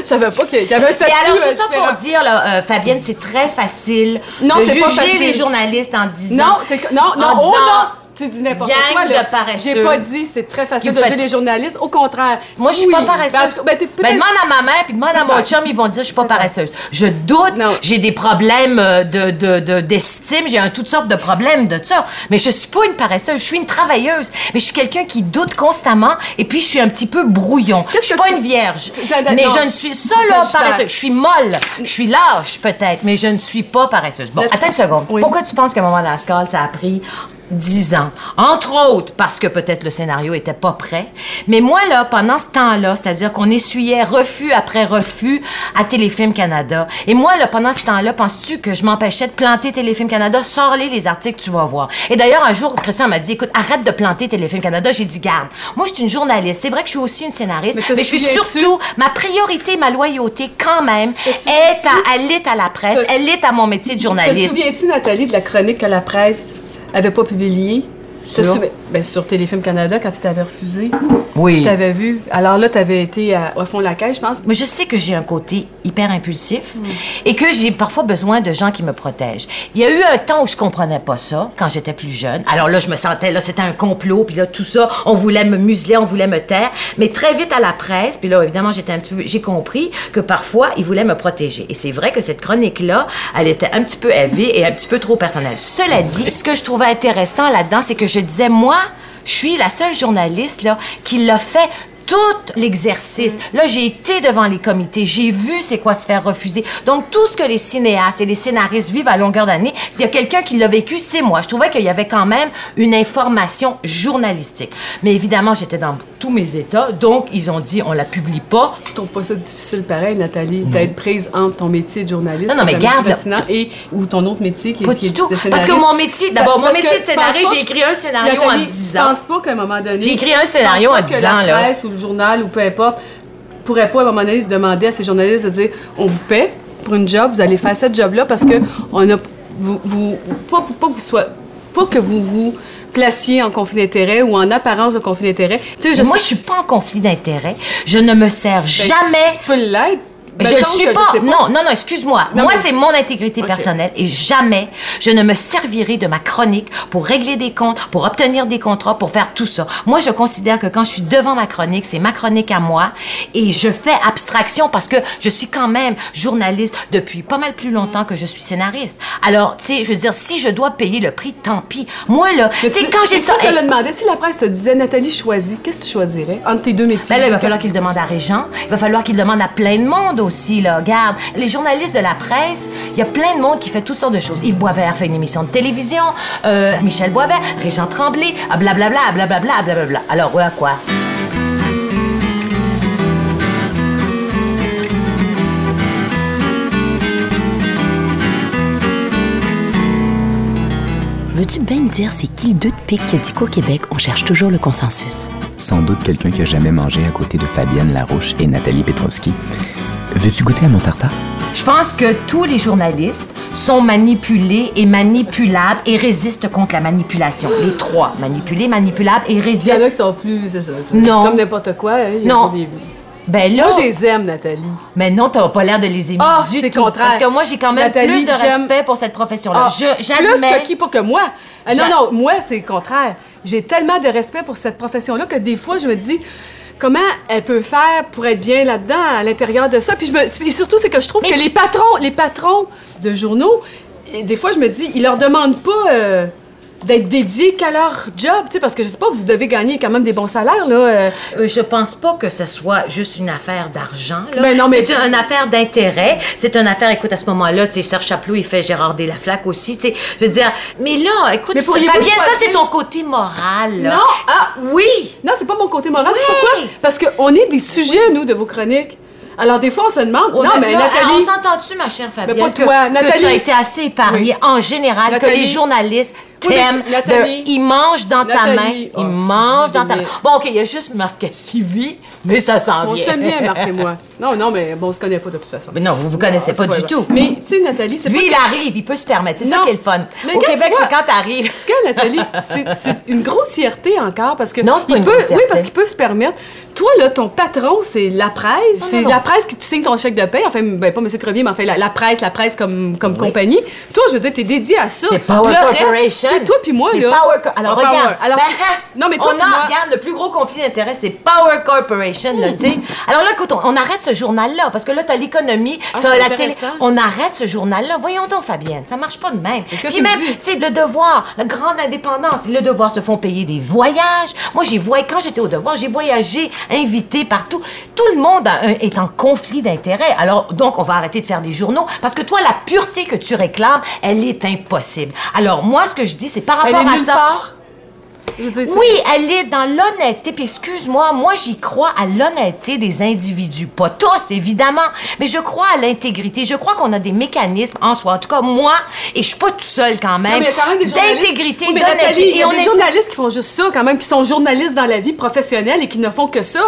Je savais pas qu'il y avait un statut Et alors, tout euh, ça différent. pour dire, là, euh, Fabienne, c'est très facile Non, de juger pas facile. les journalistes en disant... Non, c'est non, non, en oh disant, non! Tu dis n'importe quoi, là. de paresseux. J'ai pas dit c'est très facile de juger les journalistes. Au contraire. Moi, je suis pas paresseuse. Ben, ben, Ben, demande à ma mère puis demande à mon chum, ils vont dire je suis pas paresseuse. Je doute, j'ai des problèmes euh, de de- de- d'estime, j'ai toutes sortes de problèmes de ça. Mais je suis pas une paresseuse, je suis une travailleuse. Mais je suis quelqu'un qui doute constamment et puis je suis un petit peu brouillon. Je suis pas une vierge. Mais je ne suis ça là paresseuse. Je suis molle, je suis lâche peut-être, mais je ne suis pas paresseuse. Bon, attends une seconde. Pourquoi tu penses qu'à un moment dans la scale, ça a pris 10 ans. Entre autres, parce que peut-être le scénario était pas prêt. Mais moi, là, pendant ce temps-là, c'est-à-dire qu'on essuyait refus après refus à Téléfilm Canada. Et moi, là, pendant ce temps-là, penses-tu que je m'empêchais de planter Téléfilm Canada? Sors-les les articles, tu vas voir. Et d'ailleurs, un jour, Christian m'a dit, écoute, arrête de planter Téléfilm Canada. J'ai dit, garde. Moi, je suis une journaliste. C'est vrai que je suis aussi une scénariste, Mais te mais, je suis surtout, ma priorité, ma loyauté, quand même, Te est à, elle est à la presse, Te- elle est à mon métier de Te journaliste. souviens-tu, Nathalie, de la chronique que la presse? Avait pas publiée? Ben, sur Téléfilm Canada, quand tu t'avais refusé. Oui. Tu t'avais vu. Alors là, tu avais été à, au fond de la caisse, je pense. Mais je sais que j'ai un côté hyper impulsif Hmm. et que j'ai parfois besoin de gens qui me protègent. Il y a eu un temps où je comprenais pas ça quand j'étais plus jeune. Alors là, je me sentais là, c'était un complot, puis là tout ça, on voulait me museler, on voulait me taire. Mais très vite à la presse, puis là évidemment j'étais un petit peu, j'ai compris que parfois ils voulaient me protéger. Et c'est vrai que cette chronique là, elle était un petit peu élevée et un petit peu trop personnelle. Cela dit, ce que je trouvais intéressant là-dedans, c'est que je disais moi, je suis la seule journaliste là qui l'a fait tout l'exercice. Là, j'ai été devant les comités, j'ai vu c'est quoi se faire refuser. Donc, tout ce que les cinéastes et les scénaristes vivent à longueur d'année, s'il y a quelqu'un qui l'a vécu, c'est moi. Je trouvais qu'il y avait quand même une information journalistique. Mais évidemment, j'étais dans tous mes états, donc ils ont dit on la publie pas. Tu trouves pas ça difficile, pareil, Nathalie, d'être prise entre ton métier de journaliste Non, non, mais garde, et ou ton autre métier qui, Pas qui du est tout. de Parce que mon métier, d'abord, mon métier de scénariste, j'ai écrit un scénario Nathalie, en 10 Tu ans. penses pas qu'à un moment donné. J'ai écrit un scénario en pas 10 que ans, là. Le journal ou peu importe pourrait pas à un moment donné demander à ces journalistes de dire on vous paie pour une job, vous allez faire cette job-là parce que on a vous, vous pas, pas que vous soyez pas que vous vous placiez en conflit d'intérêt ou en apparence de conflit d'intérêt. Tu sais, je Moi, sais- je suis pas en conflit d'intérêt. Je ne me sers ben, jamais Tu, tu peux l'être. Je le Mettons suis pas. Non, non, non, excuse-moi. Moi, c'est mon intégrité personnelle et jamais je ne me servirai de ma chronique pour régler des comptes, pour obtenir des contrats, pour faire tout ça. Moi, je considère que quand je suis devant ma chronique, c'est ma chronique à moi et je fais abstraction parce que je suis quand même journaliste depuis pas mal plus longtemps que je suis scénariste. Alors, tu sais, je veux dire, si je dois payer le prix, tant pis. Moi, là, tu sais, quand j'ai si ça. te Hey, le demandait, si la presse te disait Nathalie choisis, qu'est-ce que tu choisirais entre tes deux métiers? Ben là, il va falloir qu'il demande à Régent. Il va falloir qu'il demande à plein de monde aussi, là. Regarde, les journalistes de la presse, il y a plein de monde qui fait toutes sortes de choses. Yves Boisvert fait une émission de télévision, euh, Michel Boisvert, Régent Tremblay, ah, blablabla, ah, blablabla, ah, blablabla. Alors, voilà quoi. Veux-tu bien me dire c'est qui le deux de pique qui a dit qu'au Québec, on cherche toujours le consensus? Sans doute quelqu'un qui a jamais mangé à côté de Fabienne Larouche et Nathalie Petrovski. Veux-tu goûter à mon tartare? Je pense que tous les journalistes sont manipulés et manipulables et résistent contre la manipulation. Les trois, manipulés, manipulables et Il y en a résistent. qui sont plus, c'est ça. c'est Non. Comme n'importe quoi. hein, il y a Non. des- Ben là, Moi, je les aime, Nathalie. mais non, t'as pas l'air de les aimer Ah, du c'est tout. contraire. Parce que moi, j'ai quand même Nathalie, plus de j'aime- respect pour cette profession-là. Ah, Je, plus j'admets. que qui, pas que moi? Ah, non, non, moi, c'est le contraire. J'ai tellement de respect pour cette profession-là que des fois, je me dis comment elle peut faire pour être bien là-dedans, à l'intérieur de ça. Puis je me, et surtout, c'est que je trouve Mais- que les patrons, les patrons de journaux, des fois, je me dis, ils leur demandent pas euh, d'être dédiés qu'à leur job, parce que je sais pas, vous devez gagner quand même des bons salaires, là. euh. Euh, je pense pas que ce soit juste une affaire d'argent. là. Ben non, mais- C'est une affaire d'intérêt. C'est une affaire, écoute, à ce moment-là, tu sais, Serge Chaplot, il fait Gérard Delaflaque aussi, tu sais. Je veux dire, mais là, écoute, Mais pourriez-vous Fabienne, ça, c'est ton côté moral, là. Non, ah, Oui! Non, c'est pas mon côté moral. Oui. C'est pourquoi? Parce qu'on est des sujets, nous, de vos chroniques. Alors, des fois, on se demande, Oh, non, mais là, Nathalie... On s'entend-tu, ma chère Fabienne, pas que, toi, que Nathalie. tu as été assez épargnée Oui. en général, que les journalistes Oui, mais t'aime. c'est- Nathalie. de- Il mange dans ta main. Il Oh, mange dans ta main. Bon, OK, il y a juste marqué Sylvie, mais ça s'en On vient. s'aime bien, Marc et moi. Non, non, mais bon, on se connaît pas de toute façon. Mais non, vous vous connaissez pas du tout. Mais tu sais, Nathalie, c'est pas. Lui, il arrive, il peut se permettre. C'est ça qui est le fun. Mais Au Québec, c'est quand t'arrives. Ce que Nathalie, c'est- une grossièreté encore parce que. Non, c'est pas une peut, grossièreté. Oui, parce qu'il peut se permettre. Toi, là, ton patron, c'est la presse. C'est la presse qui te signe ton chèque de paie. Enfin, ben, pas M. Crevier, mais enfin, la, la presse, la presse comme, comme compagnie. Toi, je veux dire, t'es dédié à ça. C'est Power Corporation. Sais, toi puis moi, C'est là. Power Co- Alors, Ah, Power. regarde. Alors, Ben, hein, non, mais toi on a, moi- regarde, le plus gros conflit d'intérêts, c'est Power Corporation, là, tu sais. Alors là, écoute, on, on arrête ce journal-là, parce que là, t'as l'économie, Ah, t'as la télé. On arrête ce journal-là. Voyons donc, Fabienne, ça marche pas de même. Puis même, tu sais, le devoir, la grande indépendance, le devoir se font payer des voyages. Moi, j'ai voyagé, quand j'étais au devoir, j'ai voyagé, invité partout. Tout le monde a un- est en conflit d'intérêts. Alors, donc, on va arrêter de faire des journaux, parce que toi, la pureté que tu réclames, elle est impossible. Alors, moi, ce que je dis, c'est par Elle rapport est à nulle ça. part? Je dire, Oui, elle est dans l'honnêteté. Puis excuse-moi, moi j'y crois à l'honnêteté des individus. Pas tous, évidemment, mais je crois à l'intégrité. Je crois qu'on a des mécanismes en soi. En tout cas, moi, et je suis pas tout seul quand même. mais il y a quand même des journalistes. D'intégrité, Oui, mais Nathalie, d'honnêteté. Il y a des journalistes qui font juste ça, quand même, qui sont journalistes dans la vie professionnelle et qui ne font que ça.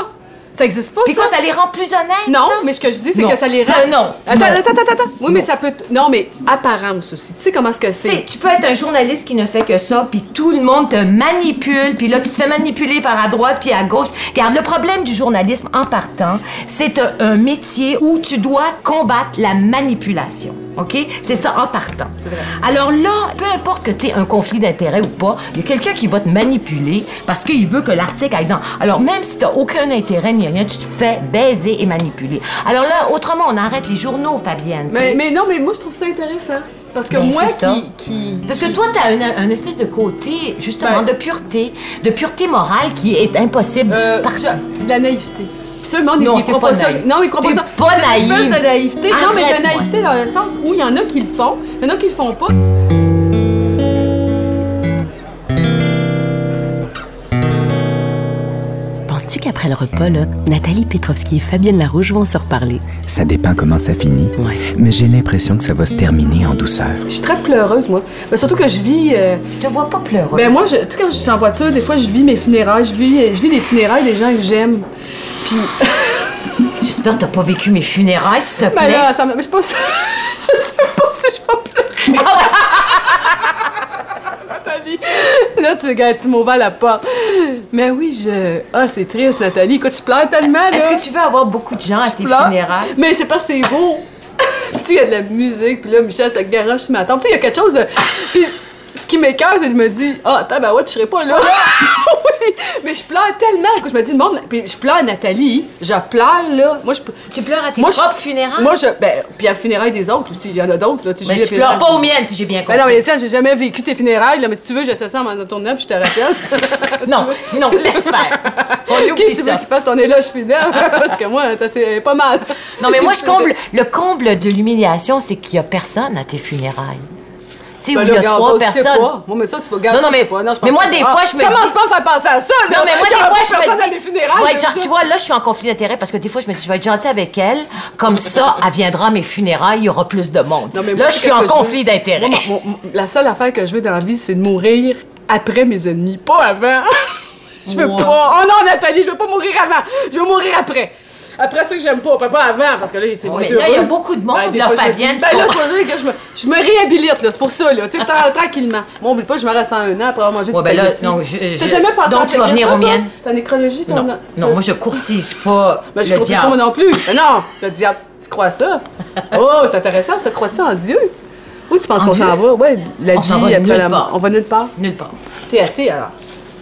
Ça existe pas, Puis ça? quoi, ça les rend plus honnêtes? Non, ça? mais ce que je dis, c'est Non. que ça les rend. Ça, non. Attends, Non. attends, attends, attends. Oui, mais ça peut. t- Non, mais apparence aussi. Tu sais comment ce que Tu sais, c'est? tu peux être un journaliste qui ne fait que ça, puis tout le monde te manipule, puis là, tu te fais manipuler par à droite puis à gauche. Regarde, le problème du journalisme en partant, c'est un, un métier où tu dois combattre la manipulation. OK? C'est ça en partant. Alors là, peu importe que tu aies un conflit d'intérêt ou pas, il y a quelqu'un qui va te manipuler parce qu'il veut que l'article aille dans. Alors, même si tu aucun intérêt ni rien, tu te fais baiser et manipuler. Alors là, autrement, on arrête les journaux, Fabienne. Mais, mais non, mais moi, je trouve ça intéressant. Parce que Ben, moi qui, qui. Parce que toi, tu as un, un espèce de côté, justement, Ben- de pureté, de pureté morale qui est impossible Euh, partout. de la naïveté. Puis ça, le monde, Non, il crois pas pas ça. naïf. Non, il croit pas ça. pas C'est une espèce naïve. de naïveté. non, mais de naïveté dans le sens où il y en a qui le font, il y en a qui le font pas. Penses-tu qu'après le repas, là, Nathalie Petrovski et Fabienne Larouche vont se reparler? Ça dépend comment ça finit. Ouais. Mais j'ai l'impression que ça va se terminer en douceur. Je suis très pleureuse, moi. Mais surtout que je vis. euh, Je te vois pas pleurer. Ben moi, je- tu sais, quand je suis en voiture, des fois, je vis mes funérailles. Je vis, je vis les funérailles des gens que j'aime. Puis, J'espère que t'as pas vécu mes funérailles, s'il te ben plaît. là, ça me... Je sais pas si... je sais pas si je vais pleurer. Nathalie, là, tu veux gâter mon à la porte. Mais oui, je... Ah, c'est triste, Nathalie. Écoute, je pleure tellement. Est-ce que tu veux avoir beaucoup de gens à tes pleure. funérailles? Mais c'est parce que c'est beau. Puis tu sais, il y a de la musique, puis là, Michel se garoche sur ma. Tu sais, il y a quelque chose de... Puis ce qui m'écoeure, c'est que je me dis, ah, attends, ben ouais, je serais pas là. oui, mais je pleure tellement. Je me dis, le monde... Puis je pleure à Nathalie. Je pleure, là. Moi, je... Tu pleures à tes Moi, je- propres funérailles? Moi, je... Ben, puis à la funéraille des autres aussi. Il y en a d'autres, là. Tu sais, Mais tu pleures funérailles- pas aux miennes, si j'ai bien compris. Ben non, mais Étienne, j'ai jamais vécu tes funérailles, là. Mais si tu veux, je sais ça en tournant, puis je te rappelle. non, non, laisse faire. On Qui oublie tu veux ça. qu'il fasse ton éloge fidèle? Parce que moi, c'est pas mal. Non, mais moi, je comble... Le comble de l'humiliation, c'est qu'il y a personne à tes funérailles. Tu sais, où Ben il y a trois personnes. pas. Moi, mais ça, tu peux garder Non, non, mais- pas. Non, je mais moi, des fois, je me Commence pas à me faire penser à ça? Non, mais moi, des fois, je me dis, je tu vois, là, je suis en conflit d'intérêt parce que des fois, je me dis, je vais être gentille avec elle. Comme ça, elle viendra à mes funérailles, il y aura plus de monde. Non, mais moi, là, je suis en conflit d'intérêt. La seule affaire que je veux dans la vie, c'est de mourir après mes ennemis, pas avant. je veux pas. Oh non, Nathalie, je veux pas mourir avant. Je veux mourir après. Après ceux que j'aime pas, pas avant, parce que là, c'est là, il y a beaucoup de monde, des là, je Fabienne, Ben là, c'est que je me, je me réhabilite, là, c'est pour ça, là, tu sais, tra- tranquillement. Bon, oublie pas, je me reste en un an après avoir mangé Ouais, du ben là, non, je- je- T'as jamais pensé donc à tu vas venir ça, aux miennes? Ta nécrologie, ton... Non, non, moi, je courtise pas Ben, je le crois pas moi non plus. Mais non, le diable, tu crois ça? Oh, c'est intéressant, ça. Crois-tu en Dieu? Où tu penses En qu'on s'en va? Ouais, la On vie après la mort. On va nulle part? Nulle part. T'es athée, alors?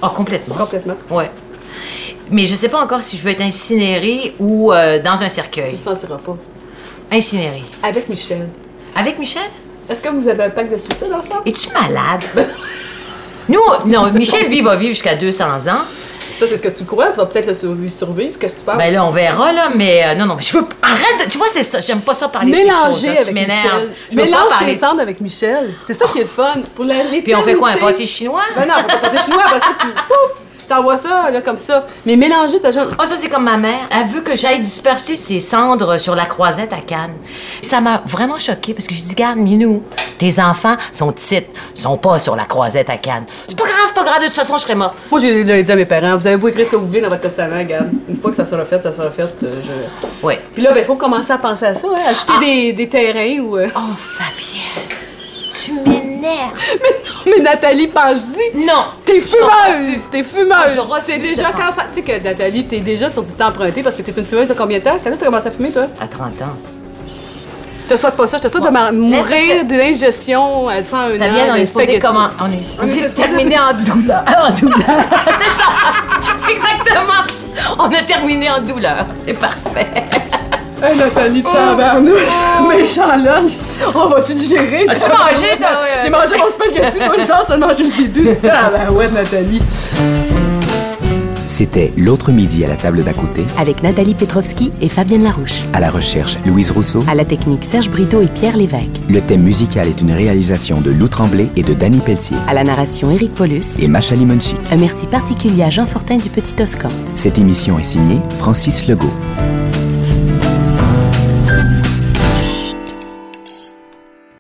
Ah, complètement. Complètement. Ouais. Mais je sais pas encore si je veux être incinérée ou euh, dans un Tu cercueil. le sentiras pas. Incinérée. Avec Michel. Avec Michel? Est-ce que vous avez un pacte de suicide ensemble? Es-tu malade? Nous, non, Michel, lui, va vivre jusqu'à 200 ans. Ça, c'est ce que tu crois. Tu vas peut-être le survivre. survivre. Qu'est-ce que tu penses? Ben là, on verra, là, mais euh, non, non, je veux. Arrête, de- tu vois, c'est ça. J'aime pas ça parler de ces choses. Mélanger là, avec tu m'énerves. Mélange parler. tes cendres avec Michel. C'est ça qui est le fun. Pour la, Puis on fait quoi, un pâté chinois? Ben non, on fait pas pâté chinois. Après ça, tu... Pouf! T'envoies ça, là, comme ça. Mais mélanger ta jambe. Oh, ça, c'est comme ma mère. Elle veut que j'aille disperser ses cendres sur la croisette à Cannes. Ça m'a vraiment choquée parce que je dis, garde, Minou, tes enfants sont titres, sont pas sur la croisette à Cannes. C'est pas grave, pas grave, de toute façon, je serais morte. Moi, j'ai dit à mes parents, vous avez beau écrire ce que vous voulez dans votre testament, regarde. Une fois que ça sera fait, ça sera fait. euh, je... Ouais. Puis là, ben, il faut commencer à penser à ça, hein, acheter des, des terrains ou. euh, Oh, Fabienne, tu m'énerves. Mais Nathalie, pense-y! Non. T'es fumeuse! T'es fumeuse! Ah, de déjà quand ça. Tu sais que Nathalie, t'es déjà sur du temps emprunté parce que t'es une fumeuse de combien de temps? Quand est-ce que t'as commencé à fumer, toi? À 30 ans. Je te souhaite pas ça, je te souhaite Bon. de mourir d'une ingestion à 101 ans. Fabienne, on est supposé comment? On est supposé- terminer en douleur. En douleur. C'est ça. Exactement. On a terminé en douleur. C'est parfait. Hey, Nathalie, tabarnouche! Méchant lunch! On va-tu digérer? Oh. As-tu mangé, toi? J'ai mangé mon spaghetti, toi, une chance de manger le début. Ah ben ouais, Nathalie. C'était L'autre midi à la table d'à côté, Avec Nathalie Petrovski et Fabienne Larouche. à la recherche Louise Rousseau. À la technique Serge Brito et Pierre Lévesque. Le thème musical est une réalisation de Lou Tremblay et de Danny Pelletier. À la narration Éric Paulus. Et Macha Limonchi. Un merci particulier à Jean Fortin du Petit Toscan. Cette émission est signée Francis Legault.